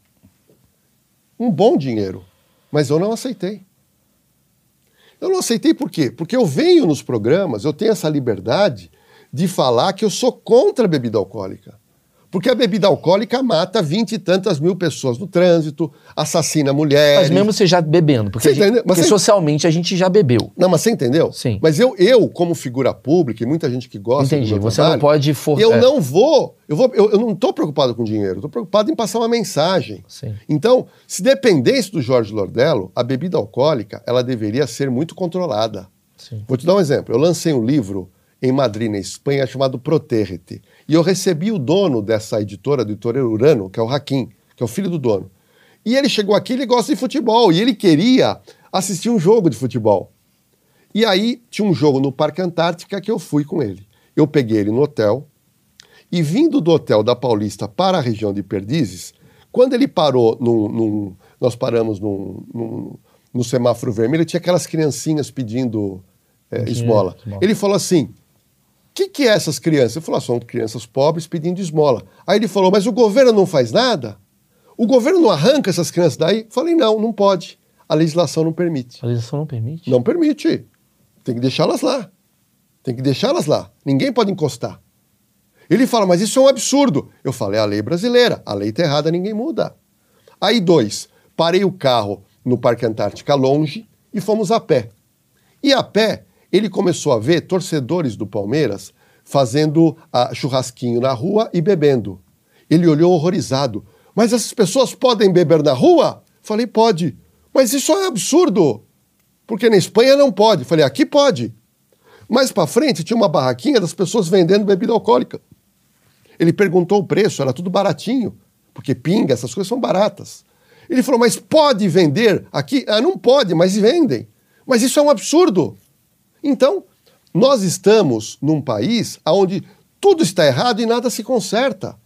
Um bom dinheiro, mas eu não aceitei. Eu não aceitei por quê? Porque eu venho nos programas, eu tenho essa liberdade de falar que eu sou contra a bebida alcoólica. Porque a bebida alcoólica mata vinte e tantas mil pessoas no trânsito, assassina mulheres. Mas mesmo você já bebendo, porque, a gente- porque você- socialmente a gente já bebeu. Não, mas você entendeu? Sim. Mas eu, eu como figura pública, e muita gente que gosta Entendi, você trabalho, não pode for- Eu é. não vou, eu, vou eu, eu não estou preocupado com dinheiro, estou preocupado em passar uma mensagem. Sim. Então, se dependesse do Jorge Lordello, a bebida alcoólica, ela deveria ser muito controlada. Sim. Vou te dar um exemplo. Eu lancei um livro em Madrid, na Espanha, chamado Protérrete. E eu recebi o dono dessa editora, do editora Urano, que é o Raquim, que é o filho do dono. E ele chegou aqui, ele gosta de futebol, e ele queria assistir um jogo de futebol. E aí tinha um jogo no Parque Antártica que eu fui com ele. Eu peguei ele no hotel, e vindo do hotel da Paulista para a região de Perdizes, quando ele parou num. num- nós paramos num, num- no semáforo vermelho, tinha aquelas criancinhas pedindo é, esmola. esmola. Ele falou assim: que, que é essas crianças? Eu falei: ah, são crianças pobres pedindo esmola. Aí ele falou: mas o governo não faz nada? O governo não arranca essas crianças daí? Eu falei: não, não pode. A legislação não permite. A legislação não permite? Não permite. Tem que deixá-las lá. Tem que deixá-las lá. Ninguém pode encostar. Ele fala, mas isso é um absurdo. Eu falei, é a lei brasileira. A lei está errada, ninguém muda. Aí, dois, parei o carro no Parque Antártica longe e fomos a pé. E a pé, ele começou a ver torcedores do Palmeiras fazendo ah, churrasquinho na rua e bebendo. Ele olhou horrorizado. Mas essas pessoas podem beber na rua? Falei, pode. Mas isso é absurdo. Porque na Espanha não pode. Falei, aqui pode. Mais para frente tinha uma barraquinha das pessoas vendendo bebida alcoólica. Ele perguntou o preço, era tudo baratinho, porque pinga, essas coisas são baratas. Ele falou, mas pode vender aqui? Ah, não pode, mas vendem. Mas isso é um absurdo. Então, nós estamos num país onde tudo está errado e nada se conserta.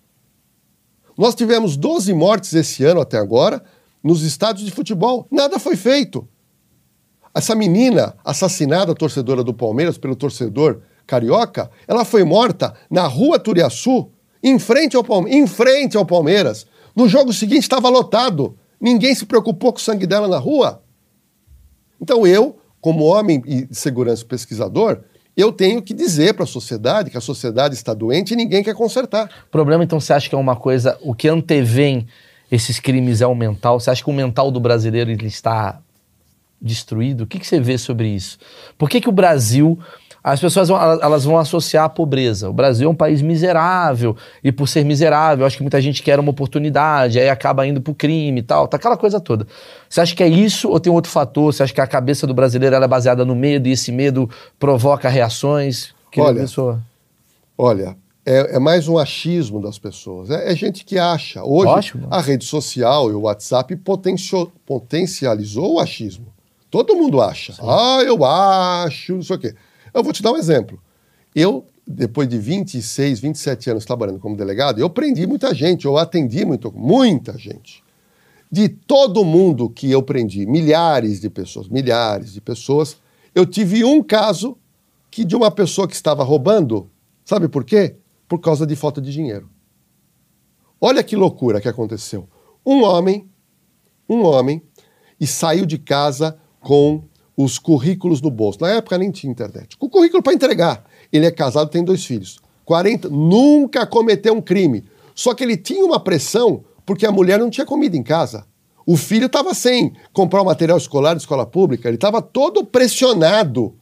Nós tivemos 12 mortes esse ano até agora nos estádios de futebol. Nada foi feito. Essa menina assassinada, torcedora do Palmeiras, pelo torcedor carioca, ela foi morta na rua Turiaçu, em frente ao, Palme em frente ao Palmeiras. No jogo seguinte estava lotado. Ninguém se preocupou com o sangue dela na rua. Então eu, como homem e segurança pesquisador, eu tenho que dizer para a sociedade que a sociedade está doente e ninguém quer consertar. O problema, então, você acha que é uma coisa, o que antevém esses crimes é o mental? Você acha que o mental do brasileiro ele está destruído? O que, que você vê sobre isso? Por que, que o Brasil as pessoas vão, elas vão associar a pobreza. O Brasil é um país miserável, e por ser miserável, acho que muita gente quer uma oportunidade, aí acaba indo pro crime e tal, tá aquela coisa toda. Você acha que é isso ou tem outro fator? Você acha que a cabeça do brasileiro é baseada no medo e esse medo provoca reações? Que olha, pessoa? olha é, é, mais um achismo das pessoas. É, é gente que acha. Hoje, Ótimo. a rede social e o WhatsApp potenciou, potencializou o achismo. Todo mundo acha. Sim. Ah, eu acho, não sei o quê. Eu vou te dar um exemplo. Eu, depois de 26, 27 anos trabalhando como delegado, eu prendi muita gente, eu atendi muito, muita gente. De todo mundo que eu prendi, milhares de pessoas, milhares de pessoas, eu tive um caso que de uma pessoa que estava roubando, sabe por quê? Por causa de falta de dinheiro. Olha que loucura que aconteceu. Um homem, um homem, e saiu de casa com os currículos no bolso. Na época nem tinha internet. Com o currículo para entregar. Ele é casado, tem dois filhos. 40, nunca cometeu um crime. Só que ele tinha uma pressão porque a mulher não tinha comida em casa. O filho estava sem comprar o material escolar de escola pública, ele estava todo pressionado.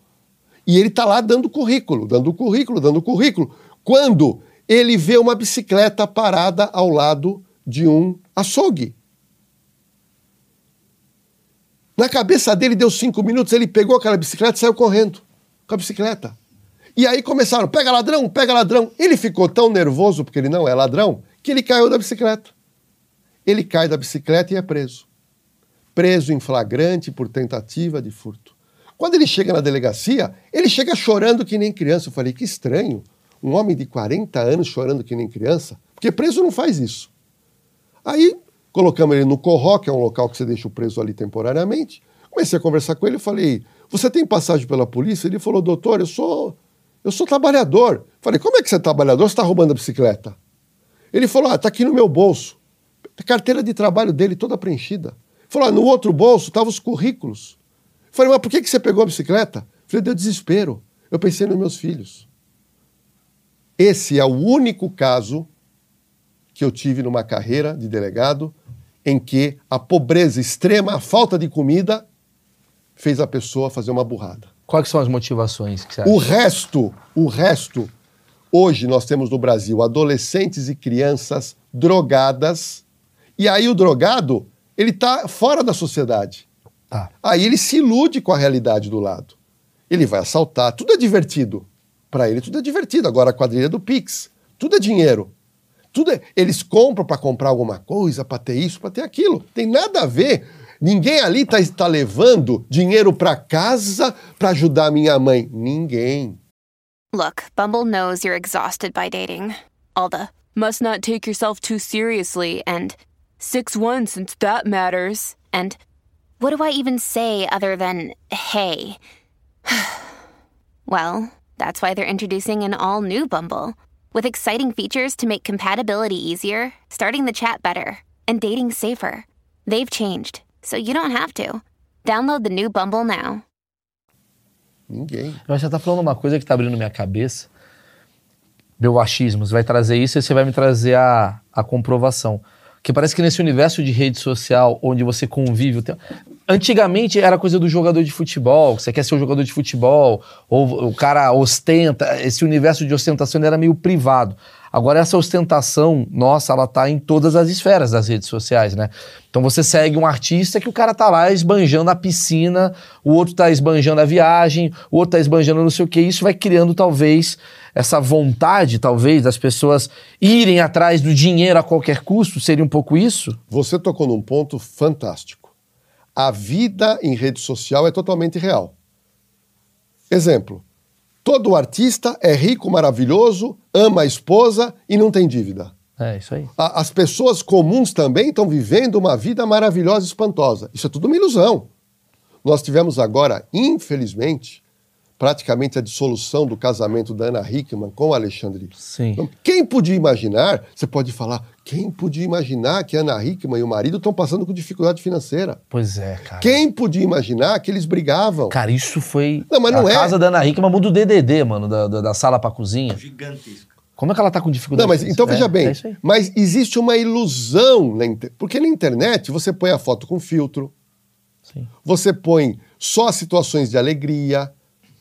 E ele está lá dando currículo, dando currículo, dando currículo. Quando ele vê uma bicicleta parada ao lado de um açougue. Na cabeça dele deu cinco minutos, ele pegou aquela bicicleta e saiu correndo com a bicicleta. E aí começaram, pega ladrão, pega ladrão. Ele ficou tão nervoso, porque ele não é ladrão, que ele caiu da bicicleta. Ele cai da bicicleta e é preso. Preso em flagrante por tentativa de furto. Quando ele chega na delegacia, ele chega chorando que nem criança. Eu falei, que estranho. Um homem de 40 anos chorando que nem criança. Porque preso não faz isso. Aí Colocamos ele no Corró, que é um local que você deixa o preso ali temporariamente. Comecei a conversar com ele e falei: Você tem passagem pela polícia? Ele falou: Doutor, eu sou, eu sou trabalhador. Falei: Como é que você é trabalhador? Você está roubando a bicicleta? Ele falou: Ah, está aqui no meu bolso. A carteira de trabalho dele toda preenchida. Falou: ah, No outro bolso estavam os currículos. Falei: Mas por que, que você pegou a bicicleta? Falei: Deu desespero. Eu pensei nos meus filhos. Esse é o único caso que eu tive numa carreira de delegado em que a pobreza extrema, a falta de comida, fez a pessoa fazer uma burrada. Quais são as motivações que você acha? O resto, o resto, hoje nós temos no Brasil adolescentes e crianças drogadas, e aí o drogado, ele está fora da sociedade. Ah. Aí ele se ilude com a realidade do lado. Ele vai assaltar, tudo é divertido. Para ele tudo é divertido. Agora a quadrilha do Pix, tudo é dinheiro. Tudo é, eles compram para comprar alguma coisa, para ter isso, para ter aquilo. Tem nada a ver. Ninguém ali está tá levando dinheiro para casa para ajudar minha mãe. Ninguém. Look, Bumble knows you're exhausted by dating. All the must not take yourself too seriously and 6-1 since that matters. And what do I even say other than hey? well, that's why they're introducing an all new Bumble. With exciting features to make compatibility easier, starting the chat better, and dating safer. They've changed, so you don't have to. Download the new Bumble now. Ninguém. Mas você tá falando uma coisa que tá abrindo minha cabeça. Meu achismo, você vai trazer isso e você vai me trazer a, a comprovação. Que parece que nesse universo de rede social, onde você convive o tempo. Antigamente era coisa do jogador de futebol, você quer ser um jogador de futebol, ou o cara ostenta, esse universo de ostentação era meio privado. Agora essa ostentação, nossa, ela tá em todas as esferas das redes sociais, né? Então você segue um artista que o cara tá lá esbanjando a piscina, o outro tá esbanjando a viagem, o outro tá esbanjando não sei o que, isso vai criando talvez essa vontade, talvez, das pessoas irem atrás do dinheiro a qualquer custo, seria um pouco isso? Você tocou num ponto fantástico a vida em rede social é totalmente real. Exemplo: todo artista é rico, maravilhoso, ama a esposa e não tem dívida. É, isso aí. A- As pessoas comuns também estão vivendo uma vida maravilhosa e espantosa. Isso é tudo uma ilusão. Nós tivemos agora, infelizmente, praticamente a dissolução do casamento da Ana Hickman com o Alexandre. Sim. Então, Quem podia imaginar, você pode falar, quem podia imaginar que a Ana Hickman e o marido estão passando com dificuldade financeira? Pois é, cara. Quem podia imaginar que eles brigavam? Cara, isso foi. Não, mas não a é. casa da Ana Hickman muda o DDD, mano, da, da, da sala pra cozinha. Gigantesco. Como é que ela tá com dificuldade? Não, mas então É, veja bem, É aí. mas existe uma ilusão na internet. Porque na internet você põe a foto com filtro, Sim. você põe só situações de alegria.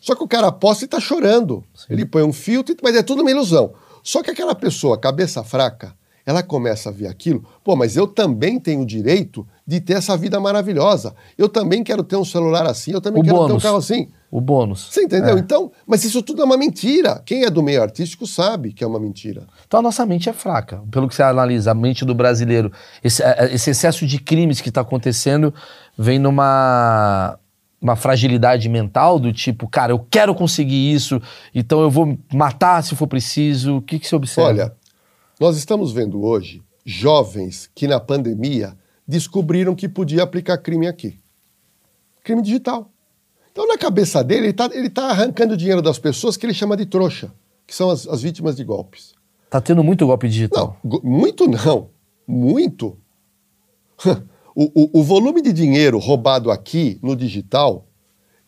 Só que o cara posta e tá chorando. Ele põe um filtro, mas é tudo uma ilusão. Só que aquela pessoa, cabeça fraca, ela começa a ver aquilo. Pô, mas eu também tenho o direito de ter essa vida maravilhosa. Eu também quero ter um celular assim, eu também O quero ter um bônus. carro assim. O bônus. Você entendeu? É. Então, mas isso tudo é uma mentira. Quem é do meio artístico sabe que é uma mentira. Então a nossa mente é fraca. Pelo que você analisa, a mente do brasileiro, esse, eh, esse excesso de crimes que está acontecendo vem numa uma fragilidade mental do tipo, cara, eu quero conseguir isso, então eu vou matar se for preciso. O que, que você observa? Olha, nós estamos vendo hoje jovens que na pandemia descobriram que podia aplicar crime aqui. Crime digital. Então, na cabeça dele, ele está ele tá arrancando dinheiro das pessoas que ele chama de trouxa, que são as, as vítimas de golpes. Tá tendo muito golpe digital. Não, muito não. Muito. o, o- o volume de dinheiro roubado aqui no digital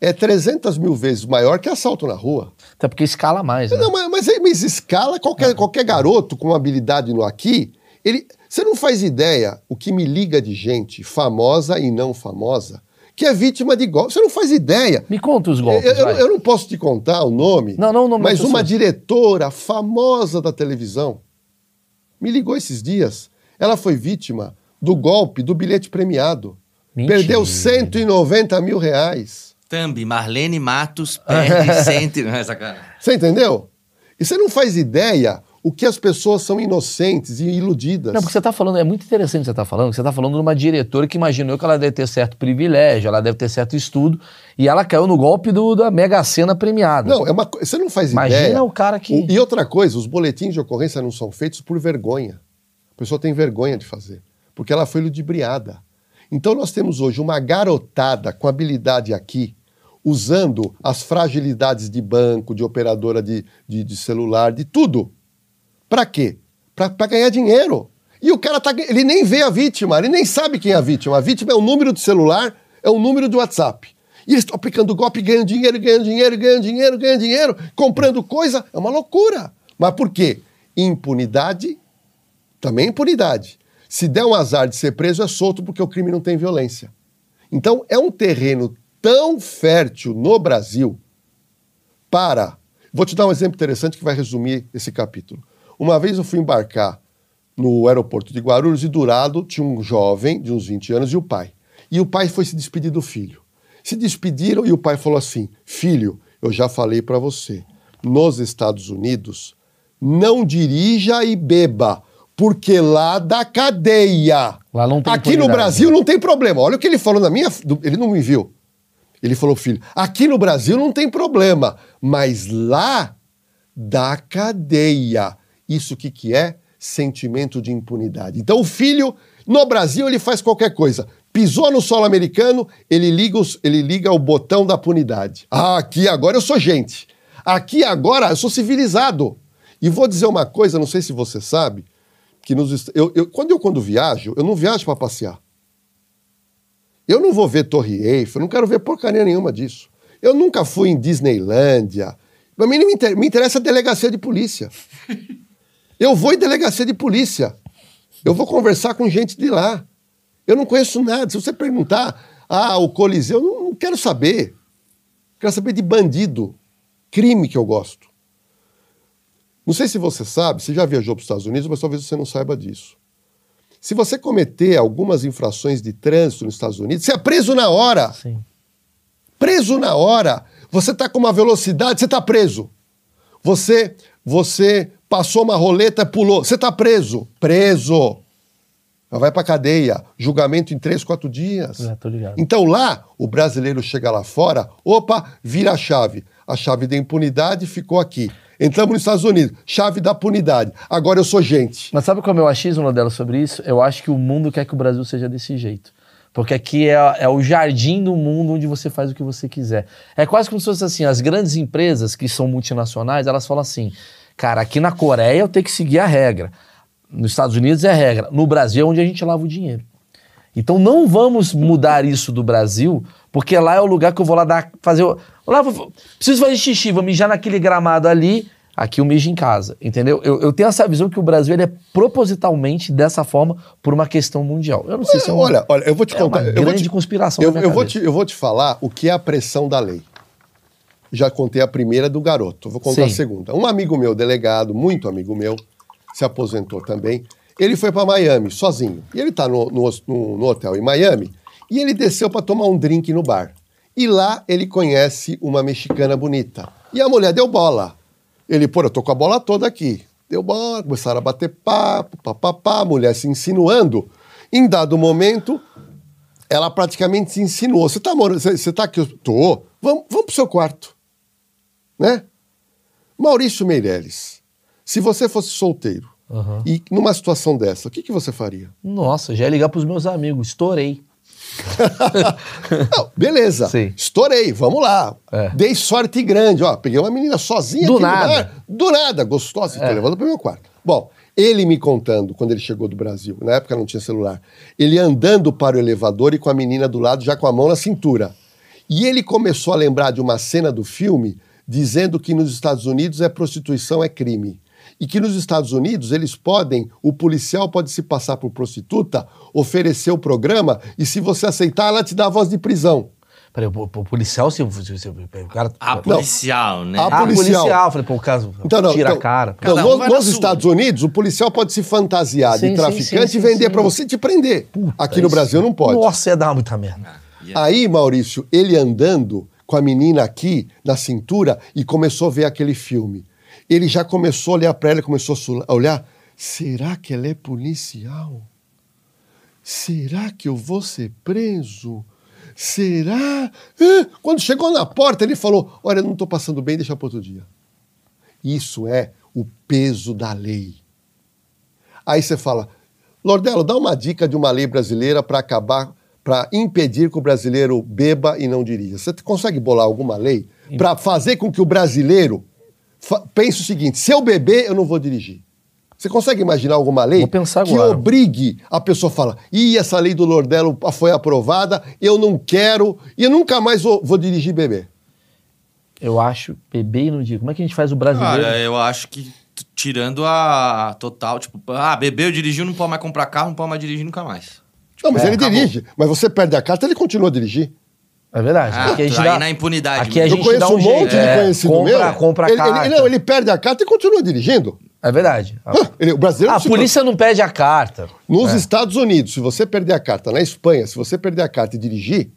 é 300 mil vezes maior que assalto na rua. Até porque escala mais, né? Não, mas, mas, mas escala qualquer, qualquer garoto com habilidade no aqui, ele, você não faz ideia o que me liga de gente famosa e não famosa que é vítima de golpe. Você não faz ideia. Me conta os Eu, golpes, eu- vai. eu não posso te contar o nome, Não, não o nome da mas uma diretora famosa da televisão me ligou esses dias. Ela foi vítima do golpe do bilhete premiado. Mentira. Perdeu 190 mil reais. Thumb, Marlene Matos perde cento... Não é sacanagem. Você entendeu? E você não faz ideia o que as pessoas são inocentes e iludidas. Não, porque você tá falando, é muito interessante o que você tá falando, você tá falando de uma diretora que imaginou que ela deve ter certo privilégio, ela deve ter certo estudo, e ela caiu no golpe do, da Mega Sena premiada. Não, é uma, você não faz Imagina ideia. o cara que- O- e outra coisa, os boletins de ocorrência não são feitos por vergonha. A pessoa tem vergonha de fazer, porque ela foi ludibriada. Então nós temos hoje uma garotada com habilidade aqui, usando as fragilidades de banco, de operadora de, de, de celular, de tudo. Para quê? Para ganhar dinheiro. E o cara tá, ele nem vê a vítima, ele nem sabe quem é a vítima. A vítima é o número de celular, é o número de WhatsApp. E eles estão aplicando golpe, ganhando dinheiro, ganhando dinheiro, ganhando dinheiro, ganhando dinheiro, comprando coisa. É uma loucura. Mas por quê? Impunidade, também impunidade. Se der um azar de ser preso, é solto porque o crime não tem violência. Então é um terreno tão fértil no Brasil para. Vou te dar um exemplo interessante que vai resumir esse capítulo. Uma vez eu fui embarcar no aeroporto de Guarulhos e do lado tinha um jovem de uns 20 anos e o pai. E o pai foi se despedir do filho. Se despediram e o pai falou assim: Filho, eu já falei para você, nos Estados Unidos, não dirija e beba, porque lá dá cadeia. Lá não tem Aqui no. Brasil não tem problema. Olha o que ele falou na minha. Ele não me viu. Ele falou, filho, aqui no Brasil não tem problema, mas lá dá cadeia. Isso o que, que é? Sentimento de impunidade. Então o filho, no Brasil, ele faz qualquer coisa. Pisou no solo americano, ele liga, os- ele liga o botão da punidade. Ah, aqui agora eu sou gente. Aqui agora eu sou civilizado. E vou dizer uma coisa, não sei se você sabe, que nos, eu, eu- quando eu quando viajo, eu não viajo para passear. Eu não vou ver Torre Eiffel, eu não quero ver porcaria nenhuma disso. Eu nunca fui em Disneylândia. Para mim não me interessa, me interessa a delegacia de polícia. Eu vou em delegacia de polícia. Eu vou conversar com gente de lá. Eu não conheço nada. Se você perguntar, ah, o Coliseu, eu não, não quero saber. Quero saber de bandido. Crime que eu gosto. Não sei se você sabe, você já viajou para os Estados Unidos, mas talvez você não saiba disso. Se você cometer algumas infrações de trânsito nos Estados Unidos, você é preso na hora. Sim. Preso na hora. Você está com uma velocidade, você está preso. Você, você passou uma roleta, pulou, você está preso. Preso. Vai para cadeia. Julgamento em três, quatro dias. É. Então lá, o brasileiro chega lá fora, opa, vira a chave. A chave da impunidade ficou aqui. Entramos nos Estados Unidos, chave da punidade. Agora eu sou gente. Mas sabe qual é o meu achismo, Lodelo, sobre isso? Eu acho que o mundo quer que o Brasil seja desse jeito. Porque aqui é, é o jardim do mundo onde você faz o que você quiser. É quase como se fosse assim, as grandes empresas que são multinacionais, elas falam assim, cara, aqui na Coreia eu tenho que seguir a regra. Nos Estados Unidos é regra. No Brasil é onde a gente lava o dinheiro. Então não vamos mudar isso do Brasil, porque lá é o lugar que eu vou lá dar, fazer. Lá vou, preciso fazer xixi, vou mijar naquele gramado ali, aqui eu mijo em casa, entendeu? Eu, eu tenho essa visão que o Brasil ele é propositalmente dessa forma por uma questão mundial. Eu não sei se é uma, olha, olha, eu vou te é contar. uma eu vou grande te- conspiração Eu, eu vou te, eu vou te falar o que é a pressão da lei. Já contei a primeira do garoto, vou contar a Sim. segunda. Um amigo meu, delegado, muito amigo meu, se aposentou também. Ele foi para Miami sozinho. E ele tá no, no, no- no hotel em Miami. E ele desceu para tomar um drink no bar. E lá ele conhece uma mexicana bonita. E a mulher deu bola. Ele, pô, eu tô com a bola toda aqui. Deu bola, começaram a bater papo, papapá, a mulher se insinuando. Em dado momento, ela praticamente se insinuou. Você tá morando, você, tá aqui? Eu tô. Vamos, vamos pro seu quarto. Né? Maurício Meirelles, se você fosse solteiro Aham. e numa situação dessa, o que, que você faria? Nossa, já ia ligar pros meus amigos, estourei. Não, beleza. Sim. Estourei, vamos lá. É. Dei sorte grande, ó. Peguei uma menina sozinha Do nada. É. bar. Do nada, gostosa. Tô levando pro meu quarto. Bom, ele me contando quando ele chegou do Brasil, na época não tinha celular, ele andando para o elevador e com a menina do lado já com a mão na cintura. E ele começou a lembrar de uma cena do filme dizendo que nos Estados Unidos é prostituição é crime. E que nos Estados Unidos eles podem, o policial pode se passar por prostituta, oferecer o programa e se você aceitar, ela te dá a voz de prisão. Peraí, o, o policial, se, se, se- o cara. A policial, né? A Ah, policial. policial. Falei, pô, o caso. Então, não, tira então, a cara. então, um nos nos. Estados Unidos, o policial pode se fantasiar Sim, de traficante sim, e sim, vender sim. pra você e te prender. Aqui no Brasil não pode. Nossa, ia dar muita merda. Aí, Maurício, ele andando com a menina aqui na cintura e começou a ver aquele filme. Ele já começou a olhar pra ela, começou a olhar. Será que ela é policial? Será que eu vou ser preso? Será? Ah, Quando chegou na porta, ele falou: Olha, eu não estou passando bem, deixa para outro dia. Isso é o peso da lei. Aí você fala, Lordelo, dá uma dica de uma lei brasileira para acabar, para impedir que o brasileiro beba e não dirija. Você consegue bolar alguma lei para fazer com que o brasileiro pense o seguinte: se eu beber, eu não vou dirigir? Você consegue imaginar alguma lei que obrigue a pessoa a falar, ih, essa lei do Lordelo foi aprovada, eu não quero, e eu nunca mais vou, vou dirigir e beber. Eu acho, beber e não digo. Como é que a gente faz o brasileiro? Cara, eu acho que tirando a total, tipo, ah, bebeu, dirigiu, não pode mais comprar carro, não pode mais dirigir nunca mais. Não, mas É, ele acabou. dirige. Mas você perde a carta, ele continua a dirigir. É verdade. Ah, aqui a gente aí dá, na impunidade Aqui a mesmo. Eu gente conheço dá um, um monte jeito. de É, conhecido compra, meu. Compra a ele, carta. ele- não, ele perde a carta e continua dirigindo. É verdade. Ah, ele- o brasileiro a não se polícia não pede a carta. Nos Estados Unidos, se você perder a carta, na Espanha, se você perder a carta e dirigir,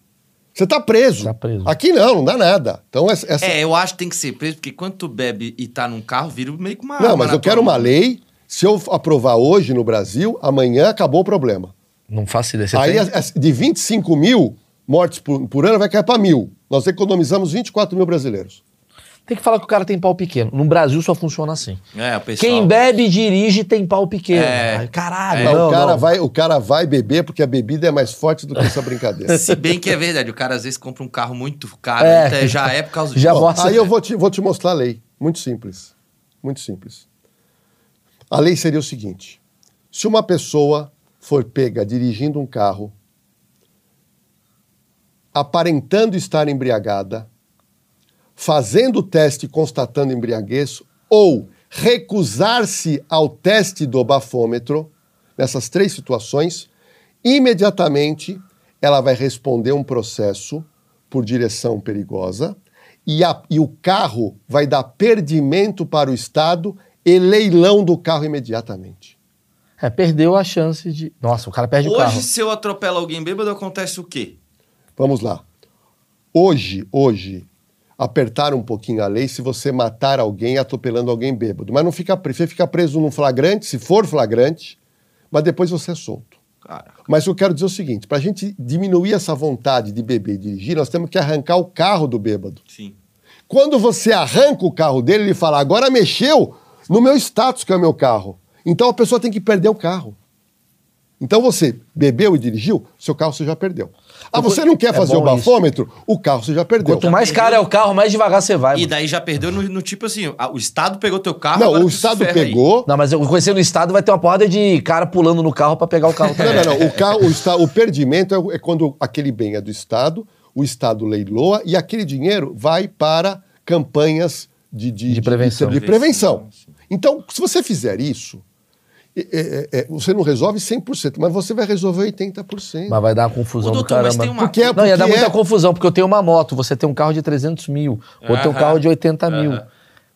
você tá preso. Tá preso. Aqui não, não dá nada. Então essa. essa- É, eu acho que tem que ser preso, porque quando tu bebe e tá num carro, vira meio que uma não, mas eu quero uma mão. lei. Se eu aprovar hoje no Brasil, amanhã acabou o problema. Não faço ideia. Você Aí tem? de 25 mil mortes por, por ano vai cair para mil. Nós economizamos 24 mil brasileiros. Tem que falar que o cara tem pau pequeno. No Brasil só funciona assim. É, pessoal... Quem bebe e dirige tem pau pequeno. É. Caralho, Não, não, o, cara não. Vai, o cara vai beber porque a bebida é mais forte do que essa brincadeira. Se bem que é verdade, o cara às vezes compra um carro muito caro, É. até já é por causa Já disso. Mostra- aí eu vou te, vou te mostrar a lei. Muito simples. Muito simples. A lei seria o seguinte: se uma pessoa for pega dirigindo um carro, aparentando estar embriagada, fazendo o teste constatando embriaguez, ou recusar-se ao teste do bafômetro, nessas três situações, imediatamente ela vai responder um processo por direção perigosa e, a- e o carro vai dar perdimento para o Estado e leilão do carro imediatamente. É, perdeu a chance de. Nossa, o cara perde o carro. Hoje, se eu atropelo alguém bêbado, acontece o quê? Vamos lá. Hoje, hoje, apertaram um pouquinho a lei se você matar alguém atropelando alguém bêbado. Mas não fica preso. Você fica preso num flagrante, se for flagrante, mas depois você é solto. Cara, Mas eu quero dizer o seguinte: para a gente diminuir essa vontade de beber e dirigir, nós temos que arrancar o carro do bêbado. sim. Quando você arranca o carro dele, ele fala: agora mexeu no meu status, que é o meu carro. Então a pessoa tem que perder o carro. Então você bebeu e dirigiu, seu carro você já perdeu. Ah, você não quer É fazer o bom isso. bafômetro? O carro você já perdeu. Quanto mais caro é o carro, mais devagar você vai. E mano. daí já perdeu no, no tipo assim, o Estado pegou teu carro. Não, agora o Estado ferra aí. pegou. Não, mas eu conhecendo o estado, vai ter uma porrada de cara pulando no carro pra pegar o carro Não, também. não, não. O, carro, o, esta- o perdimento é, é quando aquele bem é do Estado, o Estado leiloa e aquele dinheiro vai para campanhas de, de, De prevenção. de prevenção. Então, se você fizer isso, é- é- é, você não resolve 100%, mas você vai resolver 80%. Mas vai dar uma confusão Ô, do doutor, mas caramba. tem uma Porque é Não, ia dar porque muita é- confusão, porque eu tenho uma moto, você tem um carro de 300 mil, ou tem um carro de 80 mil. Como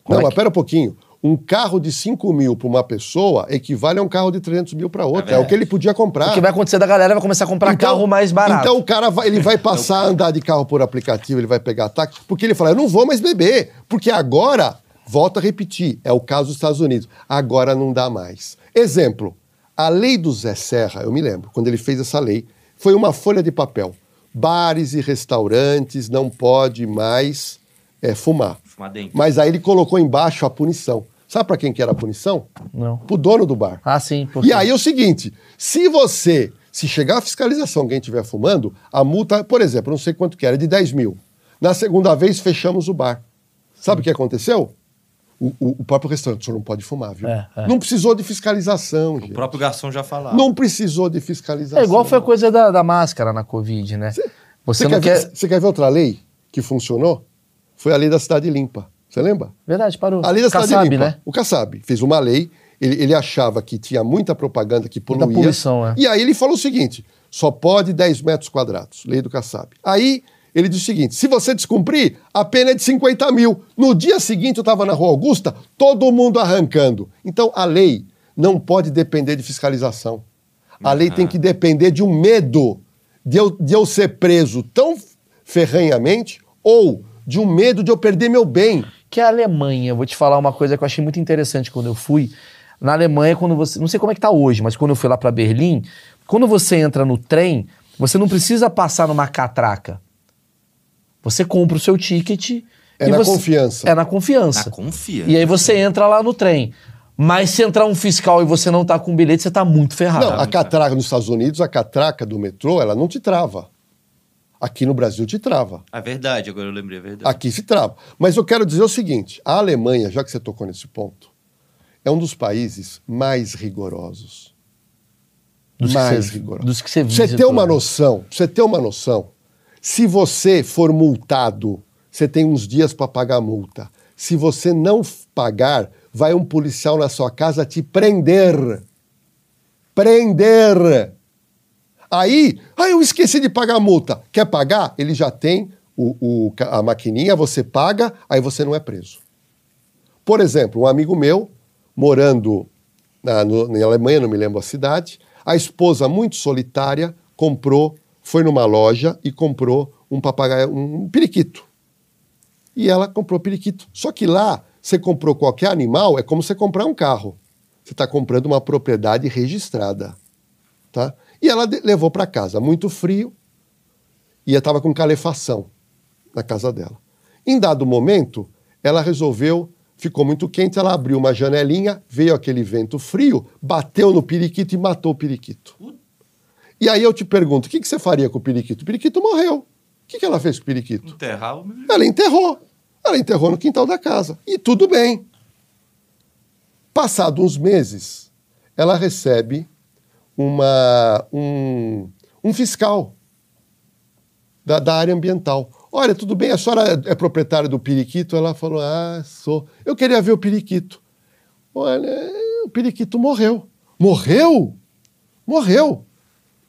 Não, é mas que- pera um pouquinho. Um carro de 5 mil para uma pessoa equivale a um carro de 300 mil para outra. É, verdade. o que ele podia comprar. O que vai acontecer da galera vai começar a comprar carro mais barato. Então o cara vai, ele vai passar a andar de carro por aplicativo, ele vai pegar táxi, porque ele fala, eu não vou mais beber, porque agora, volto a repetir, é o caso dos Estados Unidos, agora não dá mais. Exemplo, a lei do Zé Serra, eu me lembro, quando ele fez essa lei, foi uma folha de papel. Bares e restaurantes não pode mais é, fumar. Fumar dentro. Mas aí ele colocou embaixo a punição. Sabe para quem que era a punição? Não. Pro dono do bar. Ah, sim. porque- E aí é o seguinte: se você, se chegar a fiscalização, alguém estiver fumando, a multa, por exemplo, não sei quanto que era, de 10 mil. Na segunda vez, fechamos o bar. Sabe o que aconteceu? O, o- o próprio restaurante, o senhor não pode fumar, viu? É, é. Não precisou de fiscalização, O gente. próprio garçom já falava. Não precisou de fiscalização. É igual foi a coisa da, da máscara na Covid, né? Você Você, não quer, quer. ver, você quer ver outra lei que funcionou? Foi a lei da cidade limpa. Você lembra? Verdade, parou. A lei da cidade Kassab, limpa. né? O Kassab fez uma lei, ele, ele achava que tinha muita propaganda que Muita poluía. poluição, é. E aí ele falou o seguinte: só pode 10 metros quadrados, lei do Kassab. Aí ele disse o seguinte: se você descumprir, a pena é de 50 mil. No dia seguinte, eu estava na Rua Augusta, todo mundo arrancando. Então a lei não pode depender de fiscalização. A lei tem que depender de um medo de eu, de eu ser preso tão ferranhamente ou de um medo de eu perder meu bem. Que a Alemanha. Vou te falar uma coisa que eu achei muito interessante quando eu fui. Na Alemanha, quando você. Não sei como é que tá hoje, mas quando eu fui lá pra Berlim, quando você entra no trem, você não precisa passar numa catraca. Você compra o seu ticket. É e na você- confiança. É na confiança. Na confiança. E aí você entra lá no trem. Mas se entrar um fiscal e você não tá com bilhete, você tá muito ferrado. Não, a catraca nos Estados Unidos, a catraca do metrô, ela não te trava. Aqui no Brasil te trava. É verdade, agora eu lembrei, é verdade. Aqui se trava. Mas eu quero dizer o seguinte: a Alemanha, já que você tocou nesse ponto, é um dos países mais rigorosos. Dos mais rigorosos. dos que você você ter visitou, uma né? noção, você ter uma noção, se você for multado, você tem uns dias para pagar a multa. Se você não pagar, vai um policial na sua casa te prender. Prender. Aí, ah, eu esqueci de pagar a multa. Quer pagar? Ele já tem o, o a maquininha, você paga, aí você não é preso. Por exemplo, um amigo meu, morando na, no- na Alemanha, não me lembro a cidade, a esposa, muito solitária, comprou, foi numa loja e comprou um papagaio, um periquito. E ela comprou periquito. Só que lá, você comprou qualquer animal, é como você comprar um carro. Você está comprando uma propriedade registrada. Tá? E ela levou para casa, muito frio, e estava com calefação na casa dela. Em dado momento, ela resolveu, ficou muito quente, ela abriu uma janelinha, veio aquele vento frio, bateu no periquito e matou o periquito. E aí eu te pergunto, o que, que você faria com o periquito? O periquito morreu. O que, que ela fez com o periquito? Enterrar o... Ela enterrou. Ela enterrou no quintal da casa. E tudo bem. Passado uns meses, ela recebe uma, um, um fiscal da, da área ambiental. Olha, tudo bem, a senhora é proprietária do periquito? Ela falou, ah, sou. Eu queria ver o periquito. Olha, o periquito morreu. Morreu? Morreu.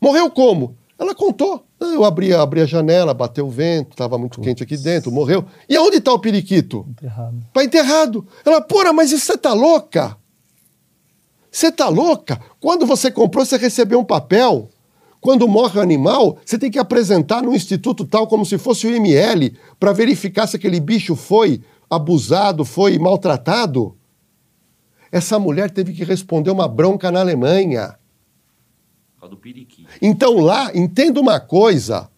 Morreu como? Ela contou. Ah, Eu abri, abri a janela, bateu o vento, estava muito quente aqui dentro, morreu. E aonde está o periquito? Enterrado. Tá enterrado. Ela, porra, mas você tá louca? Você tá louca? Quando você comprou, você recebeu um papel. Quando morre o animal, você tem que apresentar no instituto tal como se fosse o IML para verificar se aquele bicho foi abusado, foi maltratado. Essa mulher teve que responder uma bronca na Alemanha. Por causa do periquito. Então lá, entenda uma coisa: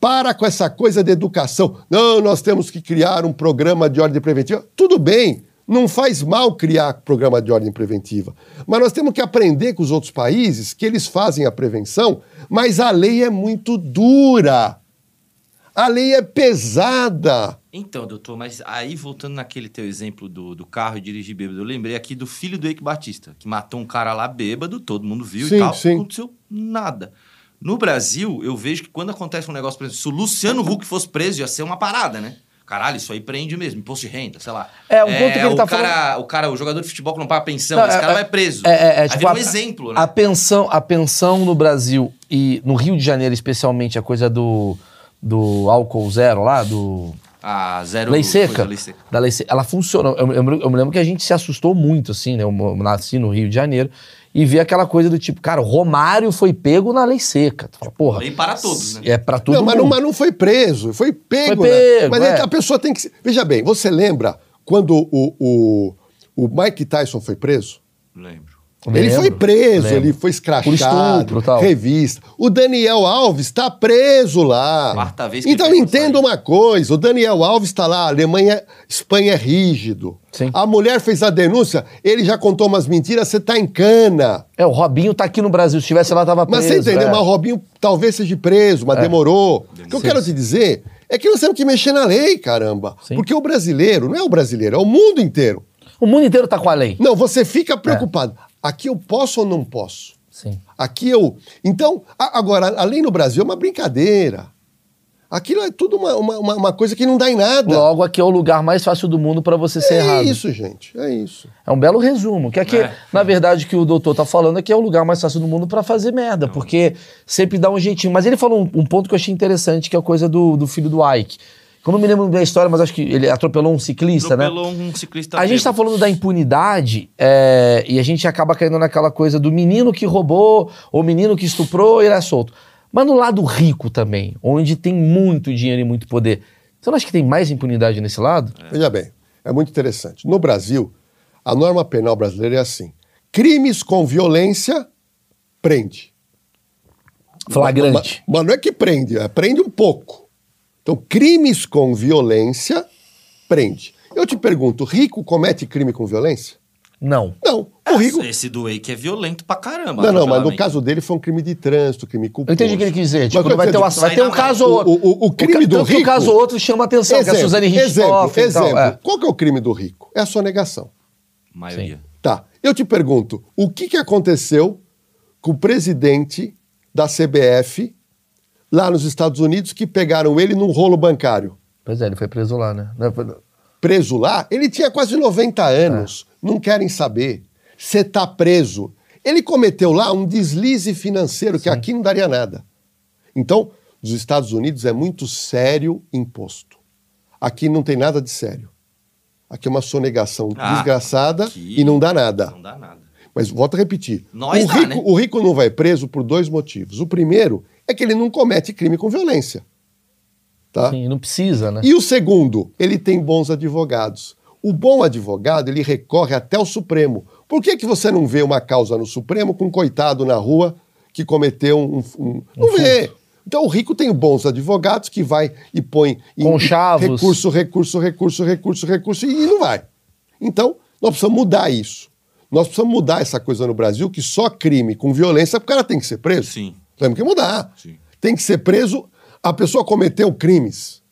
Para com essa coisa de educação. Não, nós temos que criar um programa de ordem preventiva. Tudo bem, não faz mal criar programa de ordem preventiva. Mas nós temos que aprender com os outros países que eles fazem a prevenção, mas a lei é muito dura. A lei é pesada. Então, doutor, mas aí voltando naquele teu exemplo do, do carro e dirigir bêbado, eu lembrei aqui do filho do Eike Batista, que matou um cara lá bêbado, todo mundo viu Sim, e tal, sim. não aconteceu nada. No Brasil, eu vejo que quando acontece um negócio, por exemplo, se o Luciano Huck fosse preso, ia ser uma parada, né? Caralho, isso aí prende mesmo, imposto de renda, sei lá. É, um ponto que ele o tá cara, O cara, o jogador de futebol que não paga pensão, Não, esse é- cara é- vai preso. É, é, é, tipo, um a- exemplo, né? A pensão, a pensão no Brasil e no Rio de Janeiro, especialmente, a coisa do, do álcool zero lá, do. A zero... Lei seca. lei seca. Da lei seca. Ela funciona. Eu, eu, eu me lembro que a gente se assustou muito, assim, né? Eu, mo- nasci no Rio de Janeiro e vi aquela coisa do tipo, cara, o Romário foi pego na lei seca. Tu fala, porra. Lei para todos, né? É pra todo não, mas mundo. não, mas não foi preso, foi pego. Foi né? pego, Mas é. a pessoa tem que. Veja bem, você lembra quando o, o, o Mike Tyson foi preso? Lembro. Ele Lembro, foi preso, lembro. ele foi escrachado, Por estupro tal. revista. O Daniel Alves está preso lá. Quarta vez que ele então entenda uma coisa, o Daniel Alves está lá, a Alemanha, Espanha é rígido. Sim. A mulher fez a denúncia, ele já contou umas mentiras, você tá em cana. É, o Robinho tá aqui no Brasil. Se estivesse lá, tava preso. Mas você entendeu? é. Mas o Robinho talvez seja preso, mas demorou. O que eu quero te dizer é que nós temos que mexer na lei, caramba. Sim. Porque o brasileiro, não é o brasileiro, é o mundo inteiro. O mundo inteiro tá com a lei. Não, você fica preocupado. Aqui eu posso ou não posso? Sim. Aqui eu. Então, a- agora, a lei no Brasil é uma brincadeira. Aquilo é tudo uma, uma, uma- coisa que não dá em nada. Logo, aqui é o lugar mais fácil do mundo pra você ser é errado. isso, gente. É isso. É um belo resumo. Que aqui, É. na verdade, o que o doutor tá falando é que é o lugar mais fácil do mundo pra fazer merda, porque sempre dá um jeitinho. Mas ele falou um, um ponto que eu achei interessante, que é a coisa do, do filho do Ike. Que Eu não me lembro bem a história, mas acho que ele atropelou um ciclista, né? Atropelou um ciclista A gente tá bêbado. falando da impunidade é, e a gente acaba caindo naquela coisa do menino que roubou ou menino que estuprou e ele é solto. Mas no lado rico também, onde tem muito dinheiro e muito poder, você não acha que tem mais impunidade nesse lado? Veja bem, é muito interessante. No Brasil, a norma penal brasileira é assim: crimes com violência, prende. Flagrante. Mas, mas não é que prende, é prende um pouco. Então, crimes com violência, prende. Eu te pergunto, rico comete crime com violência? Não. Não. O rico. Esse do Wake é violento pra caramba. Não, não, mas no caso dele foi um crime de trânsito, crime Eu culposo. entendi o que ele quis dizer. Tipo, vai ter, uma- diz- vai ter um caso ou O, outro. o, o crime ca- do tanto que rico. um caso ou outro chama atenção, que a Suzane exemplo, Richthofen e tal. exemplo. é. Qual que é o crime do rico? É a sonegação. Maioria. Tá. Eu te pergunto, o que, que aconteceu com o presidente da CBF lá nos Estados Unidos que pegaram ele num rolo bancário? Pois é, ele foi preso lá, né? Não, foi- Preso lá, ele tinha quase 90 anos. Não querem saber. Você tá preso. Ele cometeu lá um deslize financeiro que aqui não daria nada. Então, nos Estados Unidos é muito sério imposto. Aqui não tem nada de sério. Aqui é uma sonegação Ah, desgraçada aqui e não dá nada. Não dá nada. Mas volto a repetir. Nós o, dá, rico, né? o rico não vai preso por dois motivos. O primeiro é que ele não comete crime com violência. Tá? Sim, não precisa, né? E o segundo, ele tem bons advogados. O bom advogado, ele recorre até o Supremo. Por que, que você não vê uma causa no Supremo com um coitado na rua que cometeu um... um- não vê. Então o rico tem bons advogados que vai e põe em recurso, recurso, recurso, recurso, recurso e não vai. Então, nós precisamos mudar isso. Nós precisamos mudar essa coisa no Brasil que só crime com violência, o cara tem que ser preso. Sim. Temos que mudar. Sim. Tem que ser preso. A pessoa cometeu crimes.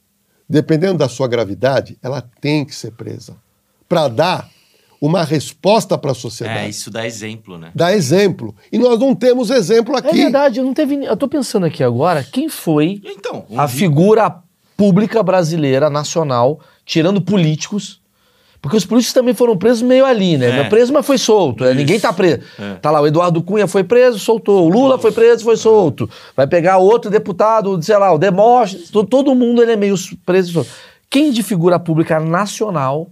Dependendo da sua gravidade, ela tem que ser presa. Para dar uma resposta para a sociedade. É, isso dá exemplo, né? Dá exemplo. E nós não temos exemplo É aqui. verdade, não teve. Eu tô pensando aqui agora, quem foi Então, um a rico- figura pública brasileira, nacional, tirando políticos? Porque os políticos também foram presos meio ali, né? É. Não Preso, mas foi solto. né? Ninguém tá preso. Tá lá, o Eduardo Cunha foi preso, soltou. O Lula foi preso, foi solto. Vai pegar outro deputado, sei lá, o Demóstenes. to- Todo mundo ele é meio preso e solto. Quem de figura pública nacional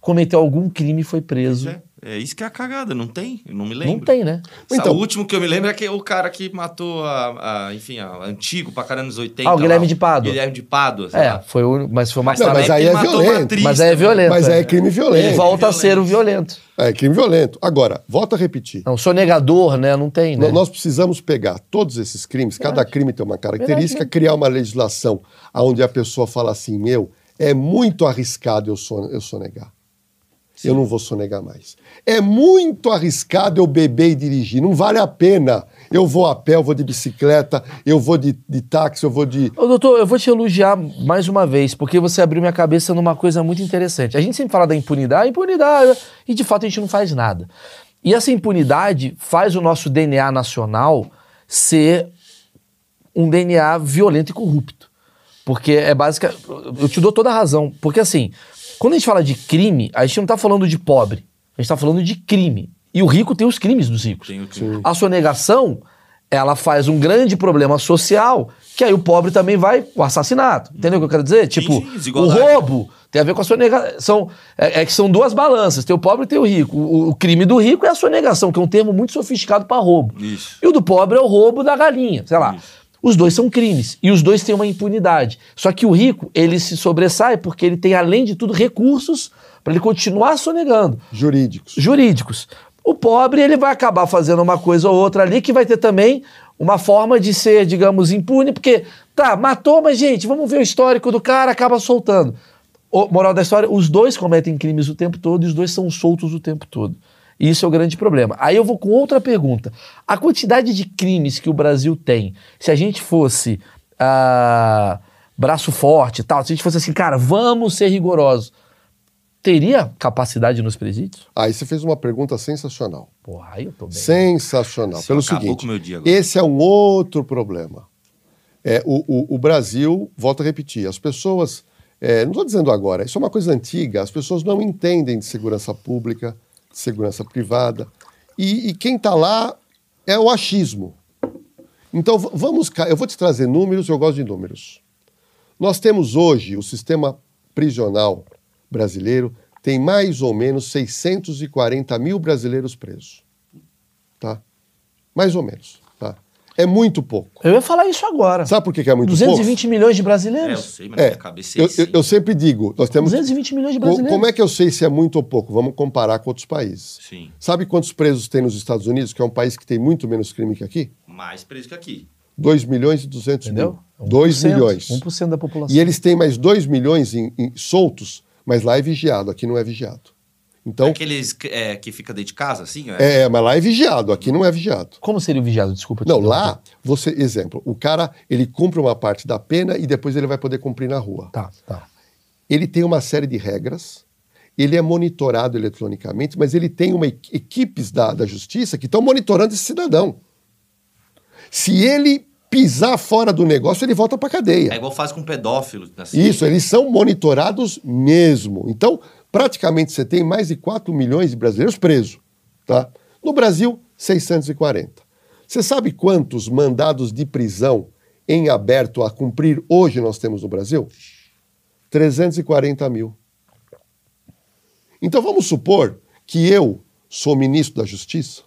cometeu algum crime e foi preso? É. É isso que é a cagada, não tem? Eu não me lembro. Não tem, né? Então- o último que eu me lembro é que o cara que matou a, a- enfim, a, antigo pra caramba nos 80. Ah, o Guilherme lá. de Pádua. Guilherme de sei É, lá. foi o. Mas foi mais Não, tarde. mas aí é uma violento. atriz Mas aí é violento. Mas é. é crime Ele violento. volta a ser o violento. É crime violento. Agora, volto a repetir. Não, sonegador, né? Não tem, né? Nós precisamos pegar todos esses crimes, cada crime tem uma característica, Verdade, criar uma legislação onde a pessoa fala assim: meu, é muito arriscado eu, son eu sonegar. Eu não vou sonegar mais. É muito arriscado eu beber e dirigir. Não vale a pena. Eu vou a pé, eu vou de bicicleta, eu vou de, de táxi, eu vou de. Ô, doutor, eu vou te elogiar mais uma vez, porque você abriu minha cabeça numa coisa muito interessante. A gente sempre fala da impunidade, impunidade, e de fato a gente não faz nada. E essa impunidade faz o nosso DNA nacional ser um DNA violento e corrupto. Porque é básica. Eu te dou toda a razão. Porque assim, quando a gente fala de crime, a gente não tá falando de pobre. A gente tá falando de crime. E o rico tem os crimes dos ricos. Tem o crime. A sonegação, ela faz um grande problema social, que aí o pobre também vai o assassinato. Entendeu o que eu quero dizer? Tipo, o roubo tem a ver com a sonegação. É, é que são duas balanças, tem o pobre e tem o rico. O, o crime do rico é a sonegação, que é um termo muito sofisticado para roubo. Isso. E o do pobre é o roubo da galinha, sei lá. Os dois são crimes e os dois têm uma impunidade. Só que o rico, ele se sobressai porque ele tem, além de tudo, recursos para ele continuar sonegando Jurídicos. jurídicos. O pobre, ele vai acabar fazendo uma coisa ou outra ali que vai ter também uma forma de ser, digamos, impune, porque, tá, matou, mas, gente, vamos ver o histórico do cara, acaba soltando. O, moral da história, os dois cometem crimes o tempo todo e os dois são soltos o tempo todo. E isso é o grande problema. Aí eu vou com outra pergunta. A quantidade de crimes que o Brasil tem, se a gente fosse ah, braço forte e tal, se a gente fosse assim, cara, vamos ser rigorosos, teria capacidade nos presídios? Aí você fez uma pergunta sensacional. Porra, aí eu tô bem. Sensacional. Isso Pelo seguinte, esse é um outro problema. É, o, o- o Brasil, volto a repetir, as pessoas, é, não estou dizendo agora, isso é uma coisa antiga, as pessoas não entendem de segurança pública, segurança privada, e, e quem está lá é o achismo. Então, vamos, cá, eu vou te trazer números, eu gosto de números. Nós temos hoje, o sistema prisional brasileiro tem mais ou menos 640 mil brasileiros presos. Tá? Mais ou menos. É muito pouco. Eu ia falar isso agora. Sabe por que que é muito 220 milhões de É, eu brasileiros. sei, mas pouco? minha cabeça é eu, esse. eu, eu sempre digo, nós temos... 220 milhões de brasileiros. Como é que eu sei se é muito ou pouco? Vamos comparar com outros países. Sim. Sabe quantos presos tem nos Estados Unidos, que é um país que tem muito menos crime que aqui? Mais preso que aqui. 2 milhões e 200 Entendeu? mil. 2 1%, milhões. 1% da população. E eles têm mais 2 milhões em, em soltos, mas lá é vigiado, aqui não é vigiado. Então, Aqueles é, que fica dentro de casa, assim? É. é, mas lá é vigiado, aqui não é vigiado. Como seria o vigiado? Desculpa. te Não, lá, você, exemplo, o cara, ele cumpre uma parte da pena e depois ele vai poder cumprir na rua. Tá, tá. Ele tem uma série de regras, ele é monitorado eletronicamente, mas ele tem uma equi- equipes da, da justiça que estão monitorando esse cidadão. Se ele pisar fora do negócio, ele volta para cadeia. É igual faz com pedófilo. Assim. Isso, eles são monitorados mesmo. Então, praticamente você tem mais de 4 milhões de brasileiros presos. Tá? No Brasil, 640. Você sabe quantos mandados de prisão em aberto a cumprir hoje nós temos no Brasil? 340 mil. Então vamos supor que eu sou ministro da Justiça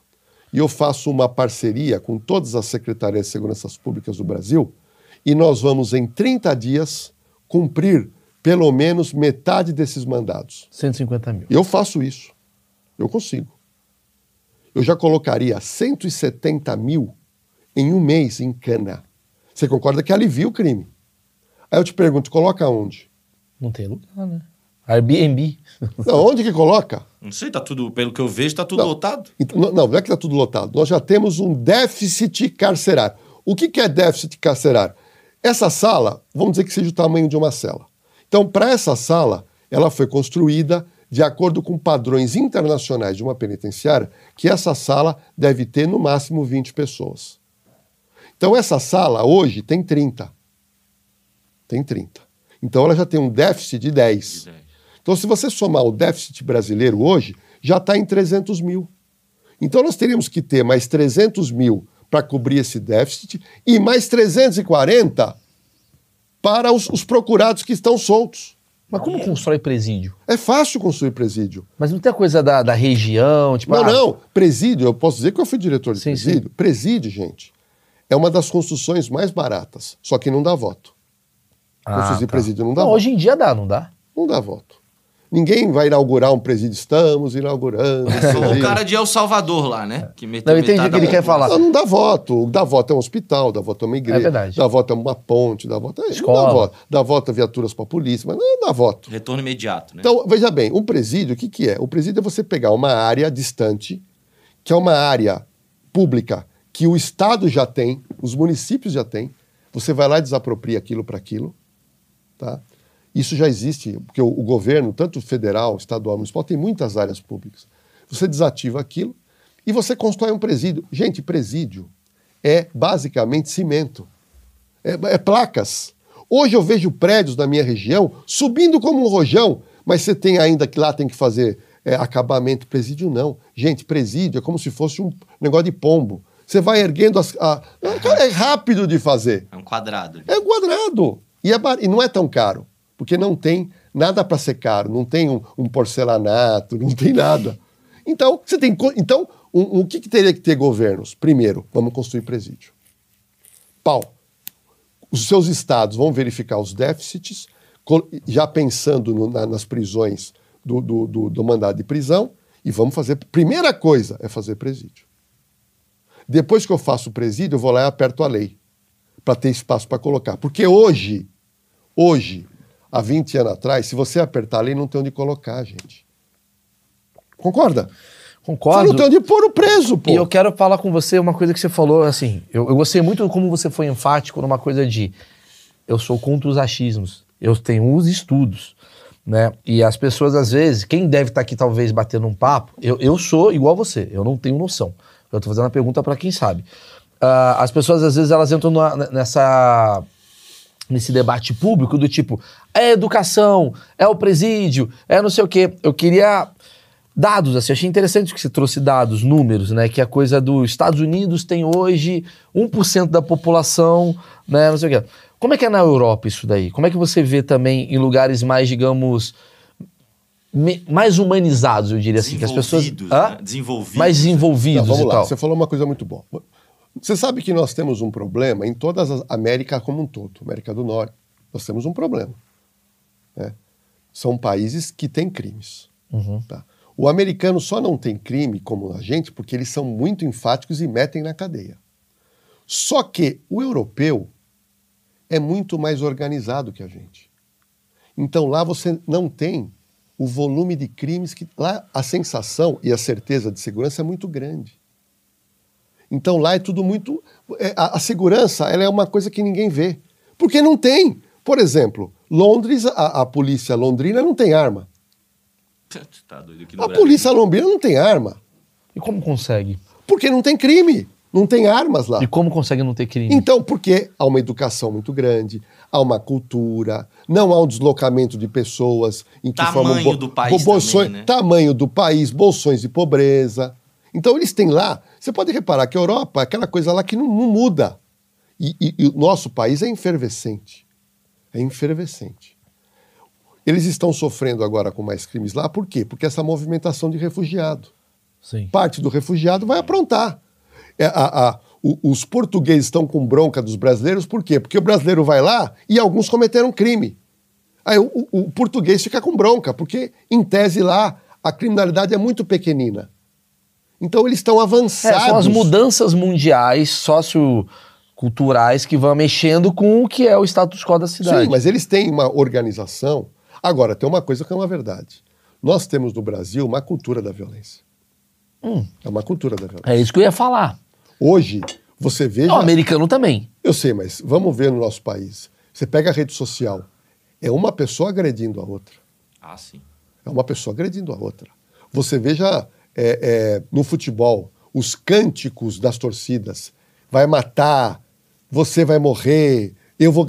e eu faço uma parceria com todas as secretarias de segurança públicas do Brasil e nós vamos em 30 dias cumprir pelo menos metade desses mandados. 150 mil. Eu faço isso. Eu consigo. Eu já colocaria 170 mil em um mês em cana. Você concorda que alivia o crime? Aí eu te pergunto, coloca onde? Não tem lugar, né? Airbnb. Não, onde que coloca? Não sei, tá tudo, pelo que eu vejo, tá tudo Não. lotado. Então, não, não, não é que está tudo lotado. Nós já temos um déficit carcerário. O que, que é déficit carcerário? Essa sala, vamos dizer que seja o tamanho de uma cela. Então, para essa sala, ela foi construída de acordo com padrões internacionais de uma penitenciária, que essa sala deve ter no máximo 20 pessoas. Então, essa sala hoje tem 30. Tem 30. Então, ela já tem um déficit de 10. Então, se você somar o déficit brasileiro hoje, já está em 300 mil. Então, nós teríamos que ter mais 300 mil para cobrir esse déficit e mais 340 para os, os procurados que estão soltos. Mas como constrói presídio? É fácil construir presídio. Mas não tem a coisa da, da região, tipo... Não, ah, não. Presídio, eu posso dizer que eu fui diretor de Sim, presídio. Presídio, gente, é uma das construções mais baratas, só que não dá voto. ah, Construir tá. presídio não dá Não, voto. hoje em dia dá, não dá? Não dá voto. Ninguém vai inaugurar um presídio. Estamos inaugurando. um O cara de El Salvador lá, né? Que meteu Não, entendi o que ele quer falar. Não, não dá voto. Dá voto é um hospital, dá voto é uma igreja. É verdade. Dá voto é uma ponte, dá voto é. Não Escola. dá voto. Dá voto é viaturas para a polícia, mas não dá voto. Retorno imediato, né? Então, veja bem, um presídio, o que, que é? O presídio é você pegar uma área distante, que é uma área pública que o Estado já tem, os municípios já têm, você vai lá e desapropria aquilo para aquilo, tá? Isso já existe, porque o, o governo, tanto federal, estadual, municipal, tem muitas áreas públicas. Você desativa aquilo e você constrói um presídio. Gente, presídio é basicamente cimento. É, é placas. Hoje eu vejo prédios na minha região subindo como um rojão, mas você tem ainda que lá tem que fazer é, acabamento. Presídio não. Gente, presídio é como se fosse um negócio de pombo. Você vai erguendo as. a- Cara, é rápido de fazer. É um quadrado. É quadrado. E, é bar- e não é tão caro, porque não tem nada para ser caro, não tem um, um porcelanato, não tem nada. Então, você tem. Então, um- um- o que, que teria que ter governos? Primeiro, vamos construir presídio. Pau. Os seus estados vão verificar os déficits, já pensando no- na- nas prisões do, do, do- do mandado de prisão, e vamos fazer. Primeira coisa é fazer presídio. Depois que eu faço o presídio, eu vou lá e aperto a lei para ter espaço para colocar. Porque hoje, hoje, há 20 anos atrás, se você apertar a lei, não tem onde colocar, gente. Concorda? Você Concordo. não tem onde pôr o preso, pô. E eu quero falar com você uma coisa que você falou, assim, eu, eu gostei muito como você foi enfático numa coisa de eu sou contra os achismos, eu tenho os estudos, né? E as pessoas, às vezes, quem deve estar aqui talvez batendo um papo, eu, eu sou igual você, eu não tenho noção. Eu tô fazendo uma pergunta para quem sabe. Ah, as pessoas, às vezes, elas entram nessa nesse debate público do tipo, é educação, é o presídio, é não sei o quê. Eu queria dados, assim, achei interessante que você trouxe dados, números, né, que é a coisa dos Estados Unidos tem hoje 1% da população, né, não sei o quê. Como é que é na Europa isso daí? Como é que você vê também em lugares mais, digamos, me- mais humanizados, eu diria assim, que as pessoas... Né? Desenvolvidos. Mais desenvolvidos Não, vamos e lá, tal. você falou uma coisa muito boa. Você sabe que nós temos um problema em todas as América como um todo, América do Norte. Nós temos um problema. né? São países que têm crimes. tá? O americano só não tem crime como a gente porque eles são muito enfáticos e metem na cadeia. Só que o europeu é muito mais organizado que a gente. Então lá você não tem o volume de crimes que lá a sensação e a certeza de segurança é muito grande. Então lá é tudo muito é, a, a segurança ela é uma coisa que ninguém vê porque não tem. Por exemplo, Londres a, a polícia londrina não tem arma. Tá doido aqui no A Brasil. polícia londrina não tem arma E como consegue? porque não tem crime, não tem armas lá. E como consegue não ter crime? Então, porque há uma educação muito grande, há uma cultura, não há um deslocamento de pessoas em que Tamanho formam do país bolsões, também, né? tamanho do país, bolsões de pobreza. Então eles têm lá. Você pode reparar que a Europa é aquela coisa lá que não, não muda. E, e- e o nosso país é efervescente. É efervescente. Eles estão sofrendo agora com mais crimes lá, por quê? Porque essa movimentação de refugiado Sim. parte do refugiado vai aprontar. É, a- a- o- os portugueses estão com bronca dos brasileiros, por quê? Porque o brasileiro vai lá e alguns cometeram crime. Aí o, o- o português fica com bronca, porque, em tese, lá a criminalidade é muito pequenina. Então eles estão É, avançados. são as mudanças mundiais, socioculturais, que vão mexendo com o que é o status quo da cidade. Sim, mas eles têm uma organização. Agora, tem uma coisa que é uma verdade. Nós temos no Brasil uma cultura da violência. É uma cultura da violência. É isso que eu ia falar. Hoje, você veja. O americano também. Eu sei, mas vamos ver no nosso país. Você pega a rede social, é uma pessoa agredindo a outra. Ah, sim. É uma pessoa agredindo a outra. Você veja é, é, no futebol os cânticos das torcidas. Vai matar, você vai morrer, eu vou.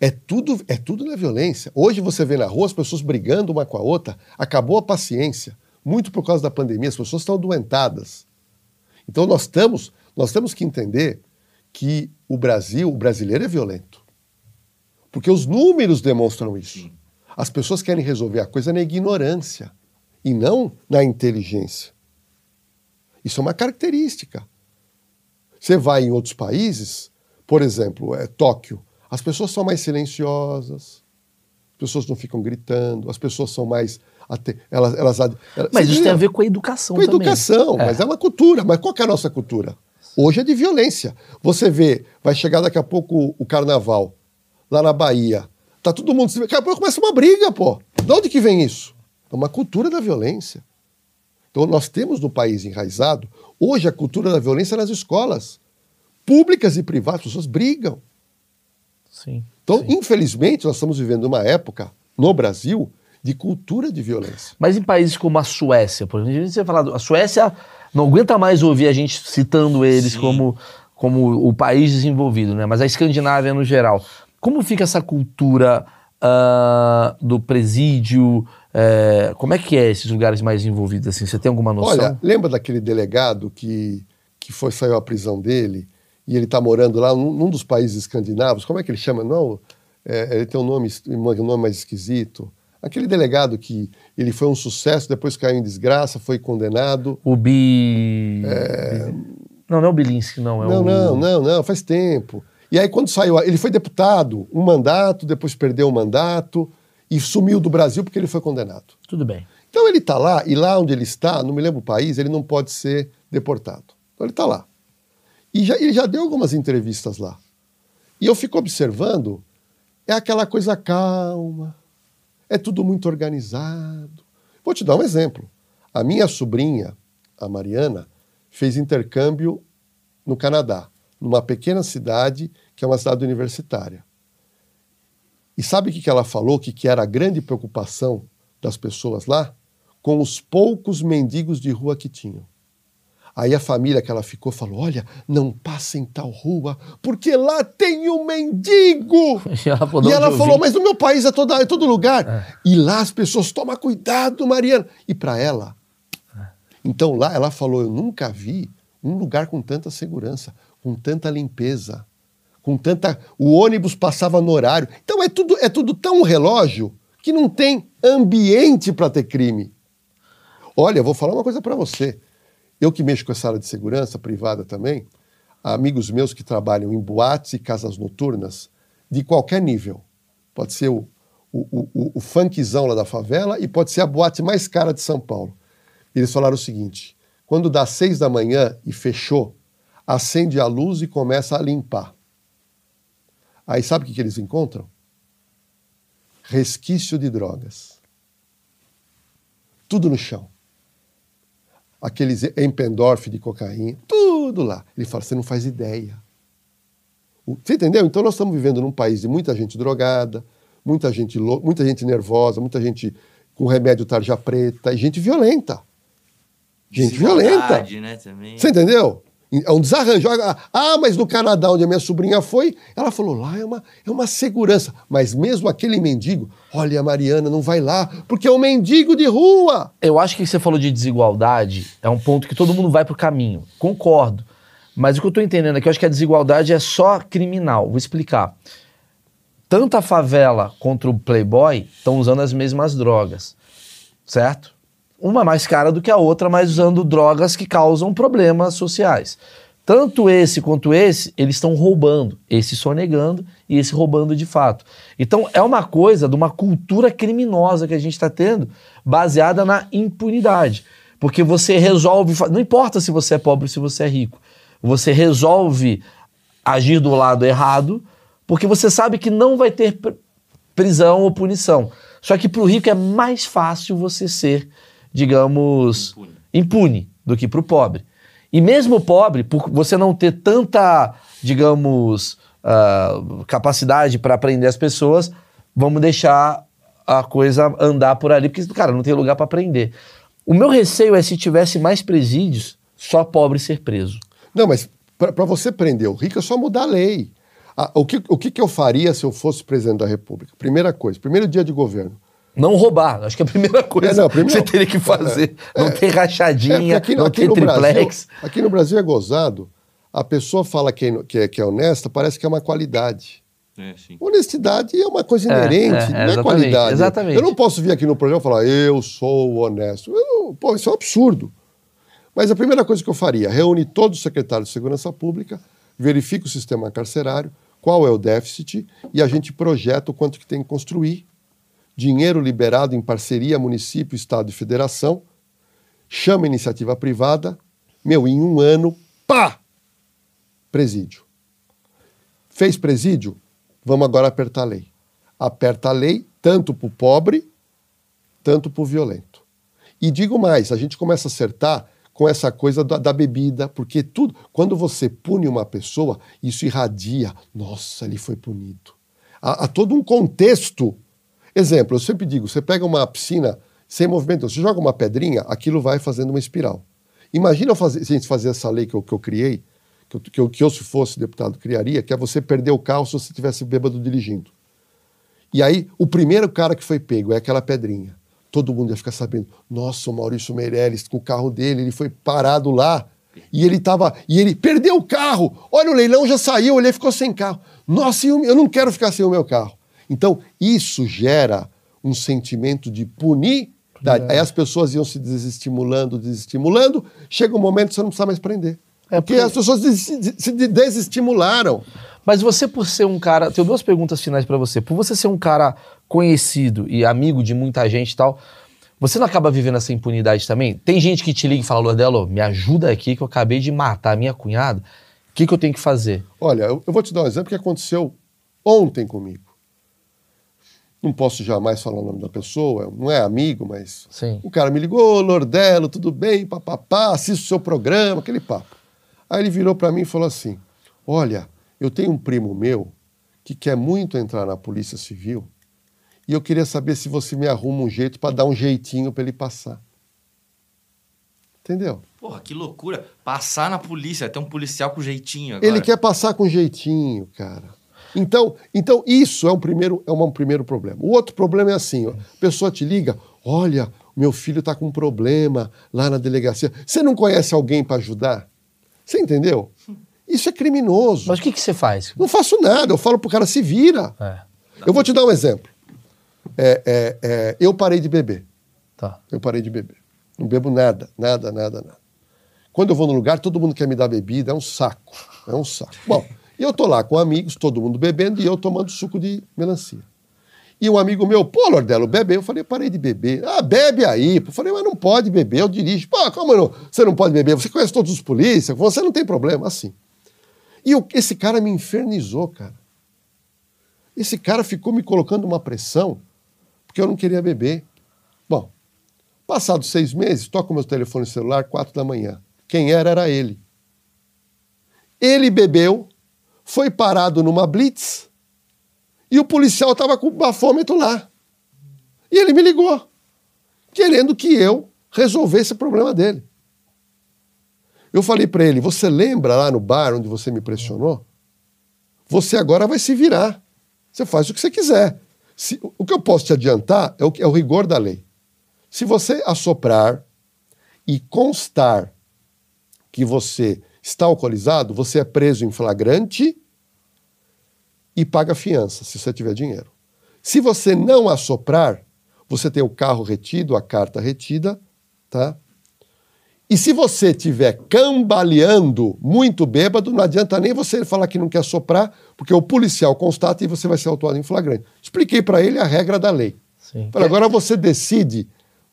É tudo, é tudo na violência. Hoje você vê na rua as pessoas brigando uma com a outra. Acabou a paciência. Muito por causa da pandemia, as pessoas estão doentadas. Então nós estamos, nós temos que entender que o Brasil, o brasileiro é violento. Porque os números demonstram isso. As pessoas querem resolver a coisa na ignorância e não na inteligência. Isso é uma característica. Você vai em outros países, por exemplo, é, Tóquio, as pessoas são mais silenciosas, as pessoas não ficam gritando, as pessoas são mais. ate- Elas, elas, elas- Mas isso tem a ver com a educação Com também. educação, É. mas é uma cultura. Mas qual é a nossa cultura? Hoje é de violência. Você vê, vai chegar daqui a pouco o carnaval, lá na Bahia. Tá todo mundo. se- Daqui a pouco começa uma briga, pô. De onde que vem isso? É uma cultura da violência. Então nós temos no país enraizado, hoje a cultura da violência nas escolas. Públicas e privadas, as pessoas brigam. Sim. Então, infelizmente, nós estamos vivendo uma época, no Brasil, de cultura de violência. Mas em países como a Suécia, por exemplo, a gente tinha falado, a Suécia não aguenta mais ouvir a gente citando eles Sim. como, como o país desenvolvido, né? Mas a Escandinávia no geral. Como fica essa cultura ah, do presídio? eh, como é que é esses lugares mais envolvidos? Assim, você tem alguma noção? Olha, lembra daquele delegado que, que foi saiu à prisão dele e ele está morando lá num, num dos países escandinavos? Como é que ele chama? Não, é, ele tem um nome, um nome mais esquisito. Aquele delegado que ele foi um sucesso, depois caiu em desgraça, foi condenado. O Bi... Não, não é o Bilinski, não. É não, o... não, não, não, faz tempo. E aí quando saiu, ele foi deputado, um mandato, depois perdeu o mandato e sumiu do Brasil porque ele foi condenado. Tudo bem. Então ele está lá, e lá onde ele está, não me lembro o país, ele não pode ser deportado. Então ele está lá. E já, ele já deu algumas entrevistas lá. E eu fico observando, é aquela coisa calma, é tudo muito organizado. Vou te dar um exemplo. A minha sobrinha, a Mariana, fez intercâmbio no Canadá, numa pequena cidade que é uma cidade universitária. E sabe o que ela falou que, que era a grande preocupação das pessoas lá? Com os poucos mendigos de rua que tinham. Aí a família que ela ficou falou: Olha, não passa em tal rua, porque lá tem um mendigo. E ela falou, E ela "Onde eu falou, vim?" mas no meu país é, toda, é todo lugar. E lá as pessoas, toma cuidado, Mariana. E para ela, então lá ela falou, eu nunca vi um lugar com tanta segurança, com tanta limpeza, com tanta... O ônibus passava no horário. Então é tudo, é tudo tão relógio que não tem ambiente para ter crime. Olha, vou falar uma coisa para você. Eu que mexo com essa área de segurança privada também, amigos meus que trabalham em boates e casas noturnas de qualquer nível. Pode ser o, o, o, o funkzão lá da favela e pode ser a boate mais cara de São Paulo. Eles falaram o seguinte: quando dá seis da manhã e fechou, acende a luz e começa a limpar. Aí sabe o que, que eles encontram? Resquício de drogas. Tudo no chão. Aqueles Empendorf de cocaína, tudo lá. Ele fala: você não faz ideia. Você entendeu? Então nós estamos vivendo num país de muita gente drogada, muita gente, muita gente nervosa, muita gente com remédio tarja preta e gente violenta. Gente violenta. Né, também. Você entendeu? É um desarranjo. Ah, mas no Canadá, onde a minha sobrinha foi, ela falou: lá é uma, é uma segurança. Mas mesmo aquele mendigo, olha, Mariana, não vai lá, porque é um mendigo de rua. Eu acho que você falou de desigualdade é um ponto que todo mundo vai pro caminho. Concordo. Mas o que eu tô entendendo que eu acho que a desigualdade é só criminal. Vou explicar. Tanto a favela contra o playboy estão usando as mesmas drogas, certo? Uma mais cara do que a outra, mas usando drogas que causam problemas sociais. Tanto esse quanto esse, eles estão roubando. Esse sonegando e esse roubando de fato. Então é uma coisa de uma cultura criminosa que a gente está tendo, baseada na impunidade. Porque você resolve. Não importa se você é pobre ou se você é rico. Você resolve agir do lado errado, porque você sabe que não vai ter pr- prisão ou punição. Só que para o rico é mais fácil você ser, digamos, impune, do que para o pobre. E mesmo o pobre, por você não ter tanta, digamos, ah, capacidade para prender as pessoas, vamos deixar a coisa andar por ali, porque, cara, não tem lugar para prender. O meu receio é se tivesse mais presídios, só pobre ser preso. Não, mas para você prender o rico é só mudar a lei. Ah, o que, o que, que eu faria se eu fosse presidente da República? Primeira coisa, primeiro dia de governo. Não roubar, acho que é a primeira coisa É, não, primeiro- que você teria que fazer. não ter É, rachadinha, porque aqui, não aqui ter no triplex. Brasil, aqui no Brasil é gozado. A pessoa fala que é, que é, que é honesta, parece que é uma qualidade. É, sim. Honestidade é uma coisa É, inerente, é, não é exatamente, qualidade. exatamente. Eu não posso vir aqui no programa e falar, eu sou honesto. Eu não- pô, isso é um absurdo. Mas a primeira coisa que eu faria, reúne todos os secretários de segurança pública, verifica o sistema carcerário, qual é o déficit, e a gente projeta o quanto que tem que construir. Dinheiro liberado em parceria município, estado e federação, chama iniciativa privada, meu, em um ano, pá! Presídio. Fez presídio? Vamos agora apertar a lei. Aperta a lei tanto para o pobre, tanto para o violento. E digo mais, a gente começa a acertar com essa coisa da, da bebida, porque tudo, quando você pune uma pessoa, isso irradia. Nossa, ele foi punido. Há, há todo um contexto. Exemplo, eu sempre digo, você pega uma piscina sem movimento, você joga uma pedrinha, aquilo vai fazendo uma espiral. Imagina fazer, se a gente fazer essa lei que eu, que eu criei, que eu, que, eu, que eu, se fosse deputado, criaria, que é você perder o carro se você estivesse bêbado dirigindo. E aí, o primeiro cara que foi pego é aquela pedrinha. Todo mundo ia ficar sabendo, nossa, o Maurício Meirelles, com o carro dele, ele foi parado lá. E ele tava. E ele perdeu o carro. Olha, o leilão já saiu, ele ficou sem carro. Nossa, eu não quero ficar sem o meu carro. Então, isso gera um sentimento de punir. Aí as pessoas iam se desestimulando, desestimulando. Chega um momento que você não precisa mais prender. É porque porque- as pessoas se desestimularam. Mas você, por ser um cara. Tenho duas perguntas finais pra você. Por você ser um cara conhecido e amigo de muita gente e tal, você não acaba vivendo essa impunidade também? Tem gente que te liga e fala, Lordelo, me ajuda aqui que eu acabei de matar a minha cunhada. O que, que eu tenho que fazer? Olha, eu, eu vou te dar um exemplo que aconteceu ontem comigo. Não posso jamais falar o nome da pessoa, não é amigo, mas. Sim. O cara me ligou, Lordelo, tudo bem, papapá, assisto o seu programa, aquele papo. Aí ele virou para mim e falou assim: Olha, eu tenho um primo meu que quer muito entrar na Polícia Civil e eu queria saber se você me arruma um jeito para dar um jeitinho para ele passar. Entendeu? Porra, que loucura. Passar na polícia, ter um policial com jeitinho agora. Ele quer passar com jeitinho, cara. Então, então isso é um primeiro, é um primeiro problema. O outro problema é assim: ó, a pessoa te liga, olha, meu filho está com um problema lá na delegacia. Você não conhece alguém para ajudar? Você entendeu? Isso é criminoso. Mas o que, que você faz? Não faço nada, eu falo pro cara, se vira. É, Eu vou te dar um exemplo. É, é, é, eu parei de beber. tá. Eu parei de beber. Não bebo nada, nada, nada, nada. Quando eu vou no lugar, todo mundo quer me dar bebida, é um saco. É um saco. Bom, e eu tô lá com amigos, todo mundo bebendo e eu tomando suco de melancia. E um amigo meu, pô, Lordelo, bebe. Eu falei, parei de beber. Ah, bebe aí. Eu falei, mas não pode beber, eu dirijo. Pô, como não? Você não pode beber? Você conhece todos os polícias, você não tem problema, assim. E eu- esse cara me infernizou, cara. Esse cara ficou me colocando uma pressão porque eu não queria beber. Bom, passados seis meses, toco meu telefone celular, quatro da manhã. Quem era, era ele. Ele bebeu, foi parado numa blitz e o policial estava com o bafômetro lá. E ele me ligou, querendo que eu resolvesse o problema dele. Eu falei para ele: Você lembra lá no bar onde você me pressionou? Você agora vai se virar. Você faz o que você quiser. Se- o que eu posso te adiantar é o, é o rigor da lei. Se você assoprar e constar que você está alcoolizado, você é preso em flagrante e paga fiança, se você tiver dinheiro. Se você não assoprar, você tem o carro retido, a carta retida, tá? E se você estiver cambaleando, muito bêbado, não adianta nem você falar que não quer soprar, porque o policial constata e você vai ser autuado em flagrante. Expliquei para ele a regra da lei. Sim. Falei, agora você decide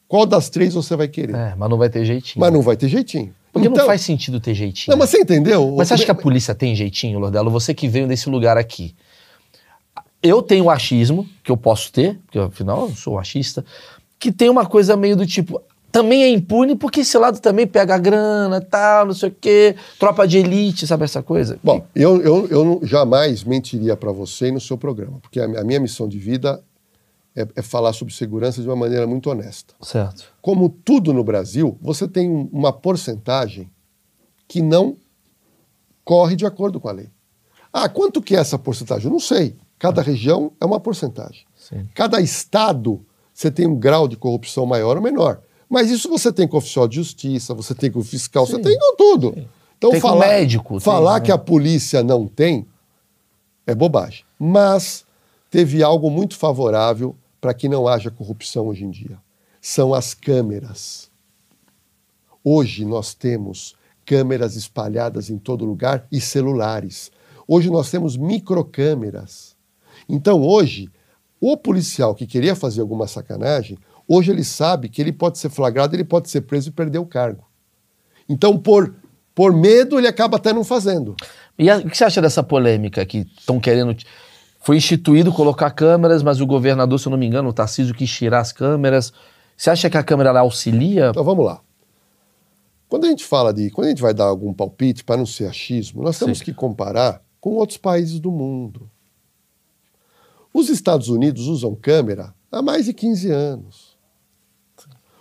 qual das três você vai querer. É, mas não vai ter jeitinho. Mas não vai ter jeitinho. Porque Então- não faz sentido ter jeitinho. Não, mas você entendeu? Mas você acha que a polícia tem jeitinho, Lordelo? Você que veio desse lugar aqui. Eu tenho achismo, que eu posso ter, porque afinal eu sou achista, que tem uma coisa meio do tipo. Também é impune porque esse lado também pega a grana, tal, não sei o quê, tropa de elite, sabe essa coisa? Bom, eu, eu, eu jamais mentiria para você e no seu programa, porque a, a minha missão de vida é, é falar sobre segurança de uma maneira muito honesta. Certo. Como tudo no Brasil, você tem um- uma porcentagem que não corre de acordo com a lei. Ah, quanto que é essa porcentagem? Eu não sei. Cada região é uma porcentagem. Sim. Cada estado você tem um grau de corrupção maior ou menor. Mas isso você tem com o oficial de justiça, você tem com o fiscal, você tem com tudo. Então Tem com falar, médico, tem, falar né? que a polícia não tem É bobagem. Mas teve algo muito favorável para que não haja corrupção hoje em dia. São as câmeras. Hoje nós temos câmeras espalhadas em todo lugar e celulares. Hoje nós temos microcâmeras. Então hoje, o policial que queria fazer alguma sacanagem, hoje ele sabe que ele pode ser flagrado, ele pode ser preso e perder o cargo. Então, por, por medo, ele acaba até não fazendo. E a- o que você acha dessa polêmica que estão querendo. Foi instituído colocar câmeras, mas o governador, se eu não me engano, o Tarcísio quis tirar as câmeras. Você acha que a câmera ela auxilia? Então vamos lá. Quando a gente fala de. Quando a gente vai dar algum palpite, para não ser achismo, nós temos Sim. que comparar com outros países do mundo. Os Estados Unidos usam câmera há mais de 15 anos.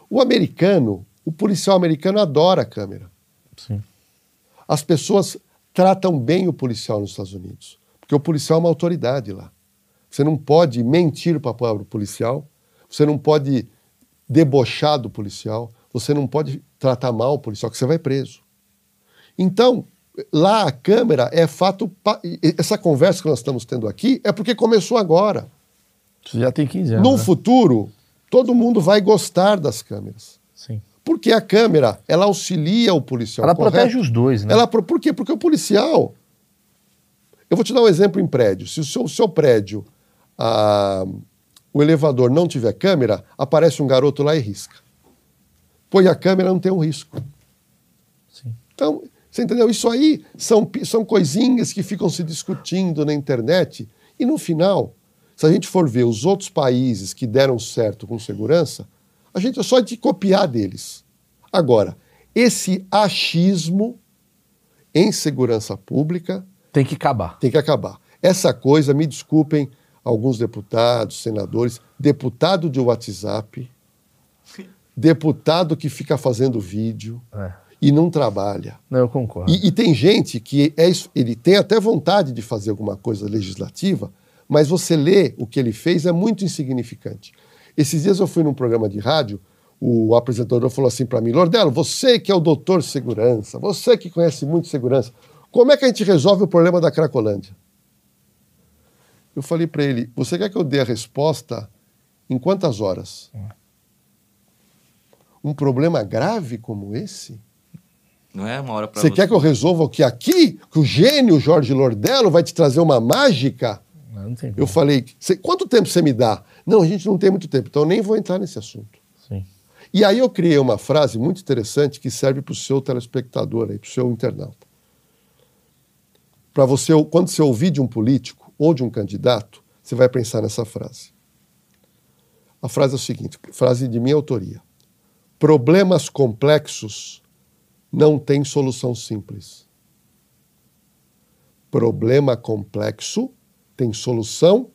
O americano, o policial americano adora a câmera. Sim. As pessoas tratam bem o policial nos Estados Unidos, porque o policial é uma autoridade lá. Você não pode mentir para o policial, você não pode debochar do policial, você não pode tratar mal o policial, que você vai preso. Então, lá a câmera é fato. Essa conversa que nós estamos tendo aqui é porque começou agora. Isso já tem 15 anos. No né? futuro, todo mundo vai gostar das câmeras. Sim. Porque a câmera, ela auxilia o policial. Ela correto? protege os dois, né? Ela, por quê? Porque o policial. Eu vou te dar um exemplo em prédio. Se o seu, o seu prédio, ah, o elevador não tiver câmera, aparece um garoto lá e risca. Põe a câmera, não tem um risco. Sim. Então, você entendeu? Isso aí são, são coisinhas que ficam se discutindo na internet. E no final, se a gente for ver os outros países que deram certo com segurança, a gente é só de copiar deles. Agora, esse achismo em segurança pública Tem que acabar. tem que acabar. Essa coisa, me desculpem alguns deputados, senadores, deputado de WhatsApp, deputado que fica fazendo vídeo É. e não trabalha. Não, eu concordo. E, e tem gente que é, isso- ele tem até vontade de fazer alguma coisa legislativa, mas você lê o que ele fez é muito insignificante. Esses dias eu fui num programa de rádio, o apresentador falou assim para mim: Lordelo, você que é o doutor segurança, você que conhece muito segurança, como é que a gente resolve o problema da Cracolândia? Eu falei para ele: você quer que eu dê a resposta em quantas horas? Um problema grave como esse? Não é uma hora pra Você quer que eu resolva o que aqui, que o gênio Jorge Lordello vai te trazer uma mágica? Não, não tem Eu falei, "Cê- quanto tempo você me dá? Não, a gente não tem muito tempo, então eu nem vou entrar nesse assunto. Sim. E aí eu criei uma frase muito interessante que serve para o seu telespectador, para o seu internauta. Para você, quando você ouvir de um político ou de um candidato, você vai pensar nessa frase. A frase é o seguinte, frase de minha autoria. Problemas complexos não têm solução simples. Problema complexo tem solução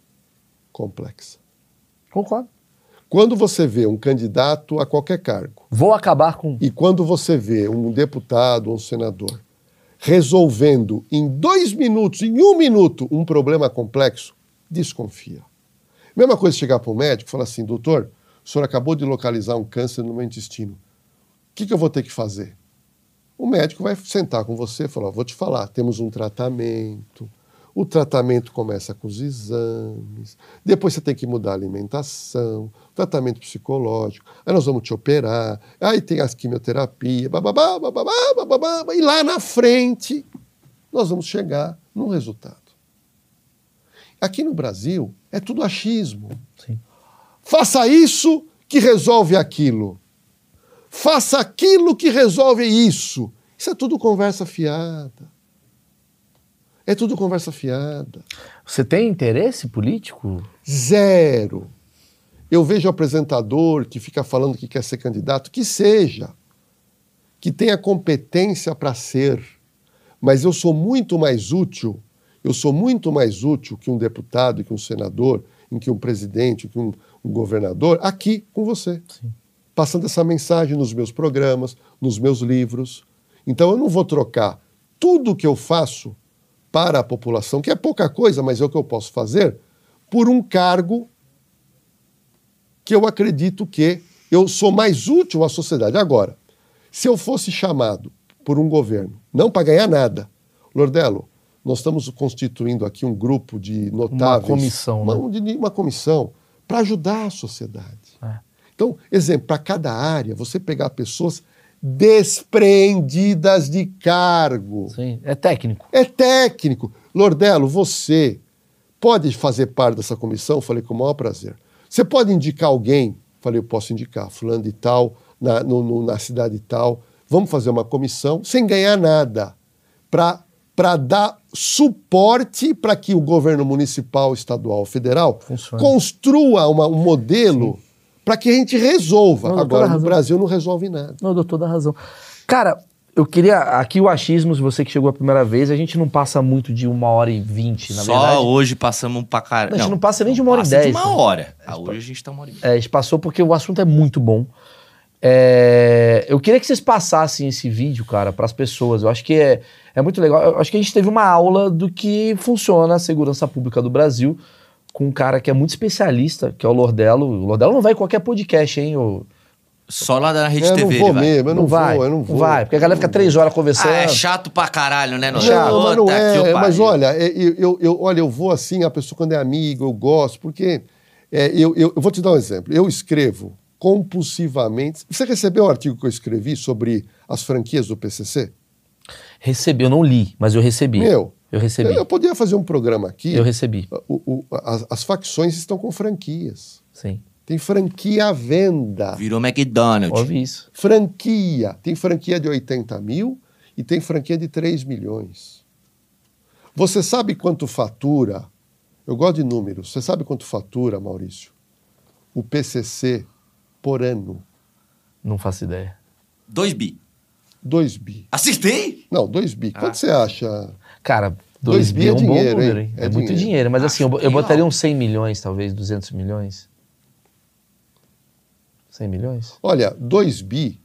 complexa. Concordo. Quando você vê um candidato a qualquer cargo Vou acabar com. e quando você vê um deputado ou um senador resolvendo em dois minutos, em um minuto, um problema complexo, desconfia. Mesma coisa chegar para o médico e falar assim, doutor, o senhor acabou de localizar um câncer no meu intestino. O que, que eu vou ter que fazer? O médico vai sentar com você e falar, vou te falar, temos um tratamento, o tratamento começa com os exames, depois você tem que mudar a alimentação, tratamento psicológico, aí nós vamos te operar, aí tem as quimioterapia, bababá, bababá, bababá, e lá na frente nós vamos chegar num resultado. Aqui no Brasil é tudo achismo. Sim. Faça isso que resolve aquilo. Faça aquilo que resolve isso. Isso é tudo conversa fiada. É tudo conversa fiada. Você tem interesse político? Zero. Eu vejo apresentador que fica falando que quer ser candidato, que seja, que tenha competência para ser, mas eu sou muito mais útil, eu sou muito mais útil que um deputado, que um senador, em que um presidente, que um, um governador, aqui com você, passando essa mensagem nos meus programas, nos meus livros. Então eu não vou trocar tudo que eu faço para a população, que é pouca coisa, mas é o que eu posso fazer, por um cargo que eu acredito que eu sou mais útil à sociedade. Agora, se eu fosse chamado por um governo, não para ganhar nada, Lordelo, nós estamos constituindo aqui um grupo de notáveis. comissão, Uma, né? um uma comissão para ajudar a sociedade. É. Então, exemplo, para cada área, você pegar pessoas despreendidas de cargo. Sim, é técnico. É técnico. Lordelo, você pode fazer parte dessa comissão? Falei, com o maior prazer. Você pode indicar alguém? Falei, eu posso indicar, fulano de tal, na, no- no- na cidade tal. Vamos fazer uma comissão sem ganhar nada, para dar suporte para que o governo municipal, estadual, federal Funcione. construa uma- um modelo para que a gente resolva. Não, Agora, no. Brasil, não resolve nada. Não, doutor, dá razão. Cara, eu queria. Aqui o achismos, você que chegou a primeira vez, a gente não passa muito de uma hora e vinte, na Só verdade. hoje passamos pra caralho. A gente não passa nem de uma hora e dez, de uma né? hora. Ah, hoje a gente tá uma hora e meia. É, a gente passou porque o assunto é muito bom. É, eu queria que vocês passassem esse vídeo, cara, para as pessoas. Eu acho que é, é muito legal. Eu acho que a gente teve uma aula do que funciona a segurança pública do Brasil com um cara que é muito especialista, que é o Lordelo. O Lordelo não vai em qualquer podcast, hein? ô- Só lá da Rede Eu não TV vou ele vai. mesmo, eu não, vai, vou, eu não vou. vai, porque a galera fica três horas conversando. Ah, é chato pra caralho, né? Não, mas não Puta que é. Mas olha, é, eu, eu, eu- olha, eu vou assim, a pessoa quando é amigo, eu gosto, porque é, eu, eu, eu vou te dar um exemplo. Eu escrevo compulsivamente. Você recebeu o artigo que eu escrevi sobre as franquias do PCC? Recebi, eu não li, mas eu recebi. Meu, Eu recebi. Eu, eu podia fazer um programa aqui. Eu recebi. O- o- as, as facções estão com franquias. Sim. Tem franquia à venda. Virou McDonald's. Ouvi isso. Franquia. Tem franquia de 80 mil e tem franquia de 3 milhões. Você sabe quanto fatura? Eu gosto de números. Você sabe quanto fatura, Maurício? O PCC por ano? Não faço ideia. 2 bi. 2 bi. Acertei? Não, 2 bi. Ah. Quanto você acha? Cara, Dois 2 bi bi é é um bom dinheiro, número, hein? É É, muito dinheiro. dinheiro, mas assim, eu, eu Acho botaria uns 100 milhões, talvez, 200 milhões. 100 milhões? Olha, 2 bi,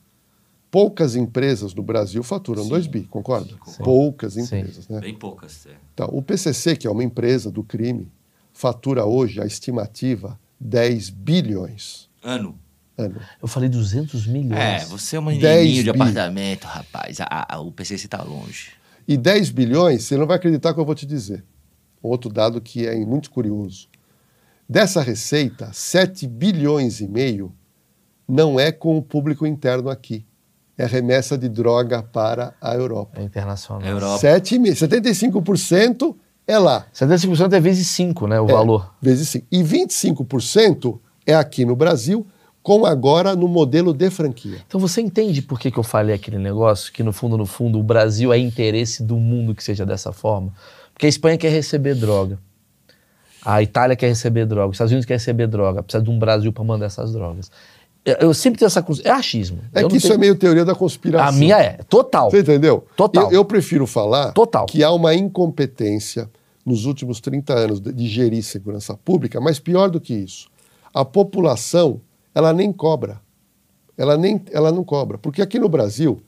poucas empresas no Brasil faturam 2 bi, concorda? concordo. Poucas Sim. empresas, né? Bem poucas. é. Então, o PCC, que é uma empresa do crime, fatura hoje a estimativa 10 bilhões Ano. ano. Eu falei 200 milhões. É, você é um 10 menininho de bi. apartamento, rapaz. Ah, ah, o PCC tá longe. E 10 bilhões, você não vai acreditar o que eu vou te dizer. Outro dado que é muito curioso. Dessa receita, 7 bilhões e meio não é com o público interno aqui. É remessa de droga para a Europa. É internacional. Na Europa. 7, 75% é lá. 75% é vezes 5, né? O É, valor. Vezes 5. E 25% é aqui no Brasil, com agora no modelo de franquia. Então você entende por que, que eu falei aquele negócio? Que no fundo, no fundo, o Brasil é interesse do mundo que seja dessa forma? Porque a Espanha quer receber droga. A Itália quer receber droga. Os Estados Unidos quer receber droga. Precisa de um Brasil para mandar essas drogas. Eu, sempre tenho essa. É achismo. É Eu que isso tenho- é meio teoria da conspiração. A minha é. Total. Você entendeu? Total. Eu, eu prefiro falar Total. que há uma incompetência nos últimos 30 anos de, de gerir segurança pública, mas pior do que isso, a população, ela nem cobra. Ela, nem, ela não cobra. Porque aqui no Brasil,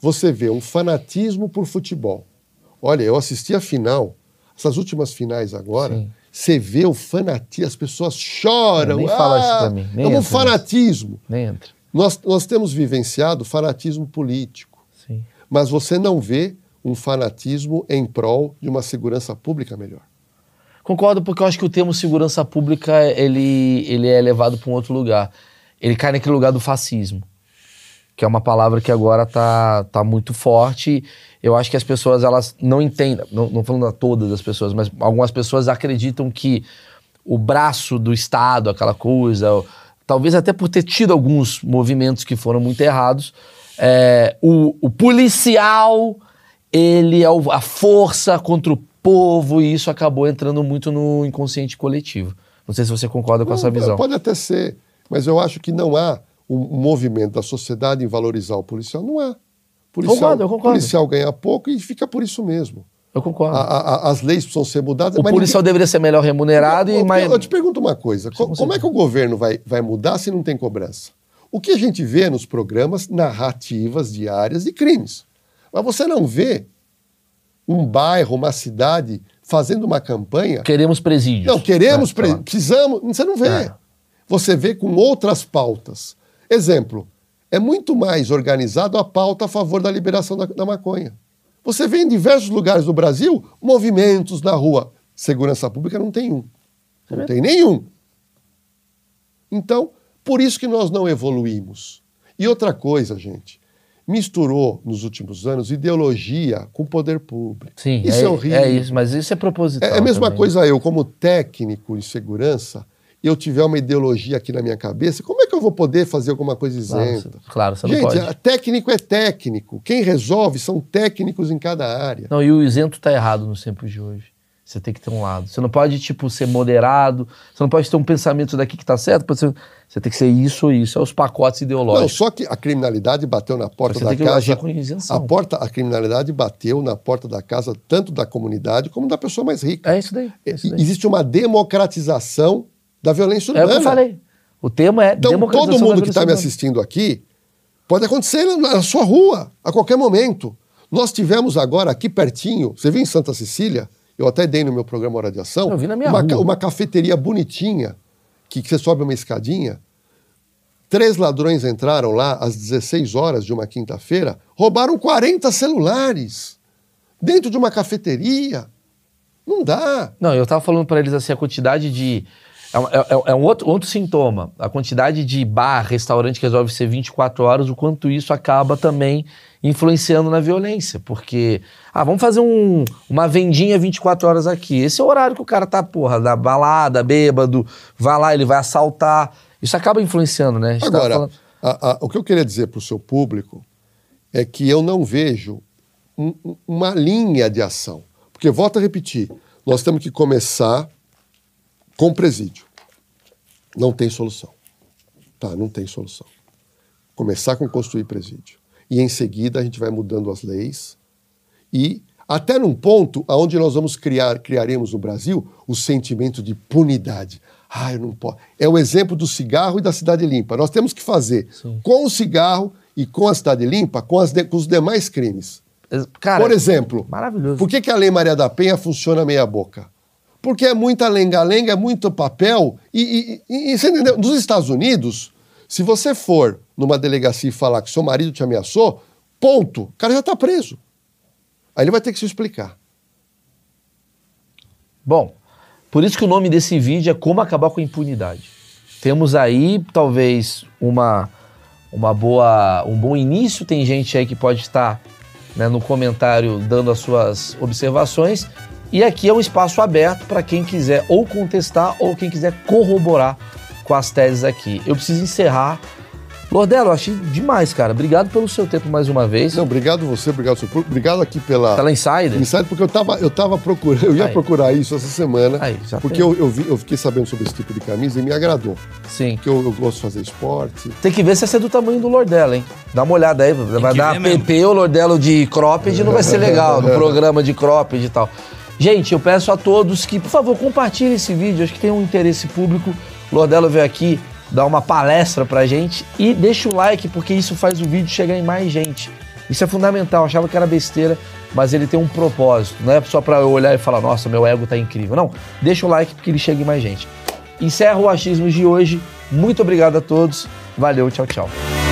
você vê um fanatismo por futebol. Olha, eu assisti a final, essas últimas finais agora, Sim. Você vê o fanatismo, as pessoas choram. Nem fala isso pra ah, mim, nem é um entra fanatismo. Nem entra. Nós, nós temos vivenciado fanatismo político, Sim. mas você não vê um fanatismo em prol de uma segurança pública melhor. Concordo, porque eu acho que o termo segurança pública ele, ele é levado para um outro lugar. Ele cai naquele lugar do fascismo, que é uma palavra que agora tá, tá muito forte. Eu acho que as pessoas elas não entendem, não, não falando a todas as pessoas, mas algumas pessoas acreditam que o braço do Estado, aquela coisa, talvez até por ter tido alguns movimentos que foram muito errados, é, o, o policial ele é o- a força contra o povo e isso acabou entrando muito no inconsciente coletivo. Não sei se você concorda com essa Não, visão. Pode até ser, mas eu acho que não há um, um movimento da sociedade em valorizar o policial. Não há. Policial, Concordo, eu concordo. policial ganha pouco e fica por isso mesmo. Eu concordo. A- a- as leis precisam ser mudadas. o policial deveria ser melhor remunerado Eu- e mais. Eu te pergunto uma coisa: co- com como é que o governo vai, vai mudar se não tem cobrança? O que a gente vê nos programas narrativas diárias de crimes. Mas você não vê um bairro, uma cidade fazendo uma campanha. Queremos presídios. Não, queremos, É, pre- precisamos. Você não vê. É. Você vê com outras pautas. Exemplo: é muito mais organizado a pauta a favor da liberação da, da maconha. Você vê em diversos lugares do Brasil movimentos na rua. Segurança pública não tem um. Não tem nenhum. Então, por isso que nós não evoluímos. E outra coisa, gente, misturou nos últimos anos ideologia com poder público. Sim, isso é, horrível. É isso, mas isso é proposital. É a mesma também. coisa eu, como técnico em segurança, eu tiver uma ideologia aqui na minha cabeça, como é que eu vou poder fazer alguma coisa Claro, isenta? você- claro, você não Gente, pode. a- técnico é técnico. Quem resolve são técnicos em cada área. Não, e o isento tá errado nos tempos de hoje. Você tem que ter um lado. Você não pode, tipo, ser moderado. Você não pode ter um pensamento daqui que tá certo. ser- Você tem que ser isso ou isso. É os pacotes Não, ideológicos. só que a criminalidade bateu na porta da casa. agir com isenção. A, porta, a criminalidade bateu na porta da casa tanto da comunidade como da pessoa mais rica. É isso daí. É isso daí. Existe uma democratização da violência É o urbana. que eu falei. O tema é Então, todo mundo que está me assistindo aqui pode acontecer na, sua rua, a qualquer momento. Nós tivemos agora aqui pertinho, você viu em Santa Cecília, eu até dei no meu programa Hora de Ação, Eu vi na minha uma, rua. uma cafeteria bonitinha, que, que você sobe uma escadinha. Três ladrões entraram lá às 16 horas de uma quinta-feira, roubaram 40 celulares dentro de uma cafeteria. Não dá. Não, eu tava falando pra eles assim, a quantidade de. É, um- é- é um outro, outro sintoma. A quantidade de bar, restaurante que resolve ser 24 horas, o quanto isso acaba também influenciando na violência. Porque, ah, vamos fazer um- uma vendinha 24 horas aqui. Esse é o horário que o cara tá, porra, da balada, bêbado, vai lá, ele vai assaltar. Isso acaba influenciando, né? Tava Agora, falando- a- a- o que eu queria dizer para o seu público é que eu não vejo um- uma linha de ação. Porque, volto a repetir, nós temos que começar com presídio. Não tem solução. Tá, não tem solução. Começar com construir presídio. E em seguida a gente vai mudando as leis e até num ponto aonde nós vamos criar, criaremos no Brasil o sentimento de punidade. Ah, eu não posso. É o exemplo do cigarro e da cidade limpa. Nós temos que fazer com o cigarro e com a cidade limpa, com, de- com os demais crimes. Cara, Por exemplo, maravilhoso. por que, que a Lei Maria da Penha funciona meia boca? Porque é muita lenga-lenga, é muito papel. E, e- e- você entendeu? Nos Estados Unidos, se você for numa delegacia e falar que seu marido te ameaçou, ponto, o cara já está preso. Aí ele vai ter que se explicar. Bom, por isso que o nome desse vídeo é Como Acabar com a Impunidade. Temos aí, talvez, uma, uma boa, um bom início. Tem gente aí que pode estar né, no comentário dando as suas observações. E aqui é um espaço aberto para quem quiser ou contestar ou quem quiser corroborar com as teses aqui. Eu preciso encerrar. Lordelo, eu achei demais, cara. Obrigado pelo seu tempo mais uma vez. Não, obrigado você, obrigado seu público, obrigado aqui pela. Pela Insider? Insider, porque eu tava, eu tava procurando, eu ia Aí. procurar isso essa semana, Aí, já porque eu, eu, vi- eu fiquei sabendo sobre esse tipo de camisa e me agradou. Sim. Porque eu, eu gosto de fazer esporte. Tem que ver se essa é do tamanho do Lordelo, hein? Dá uma olhada aí. Vai dar mesmo. PP ou Lordelo de cropped, não vai ser legal no programa de cropped e tal. Gente, eu peço a todos que, por favor, compartilhem esse vídeo. Acho que tem um interesse público. Lordelo veio aqui dar uma palestra pra gente. E deixa o like, porque isso faz o vídeo chegar em mais gente. Isso é fundamental. Eu achava que era besteira, mas ele tem um propósito. Não é só pra eu olhar e falar, nossa, meu ego tá incrível. Não, deixa o like porque ele chega em mais gente. Encerro o achismos de hoje. Muito obrigado a todos. Valeu, tchau, tchau.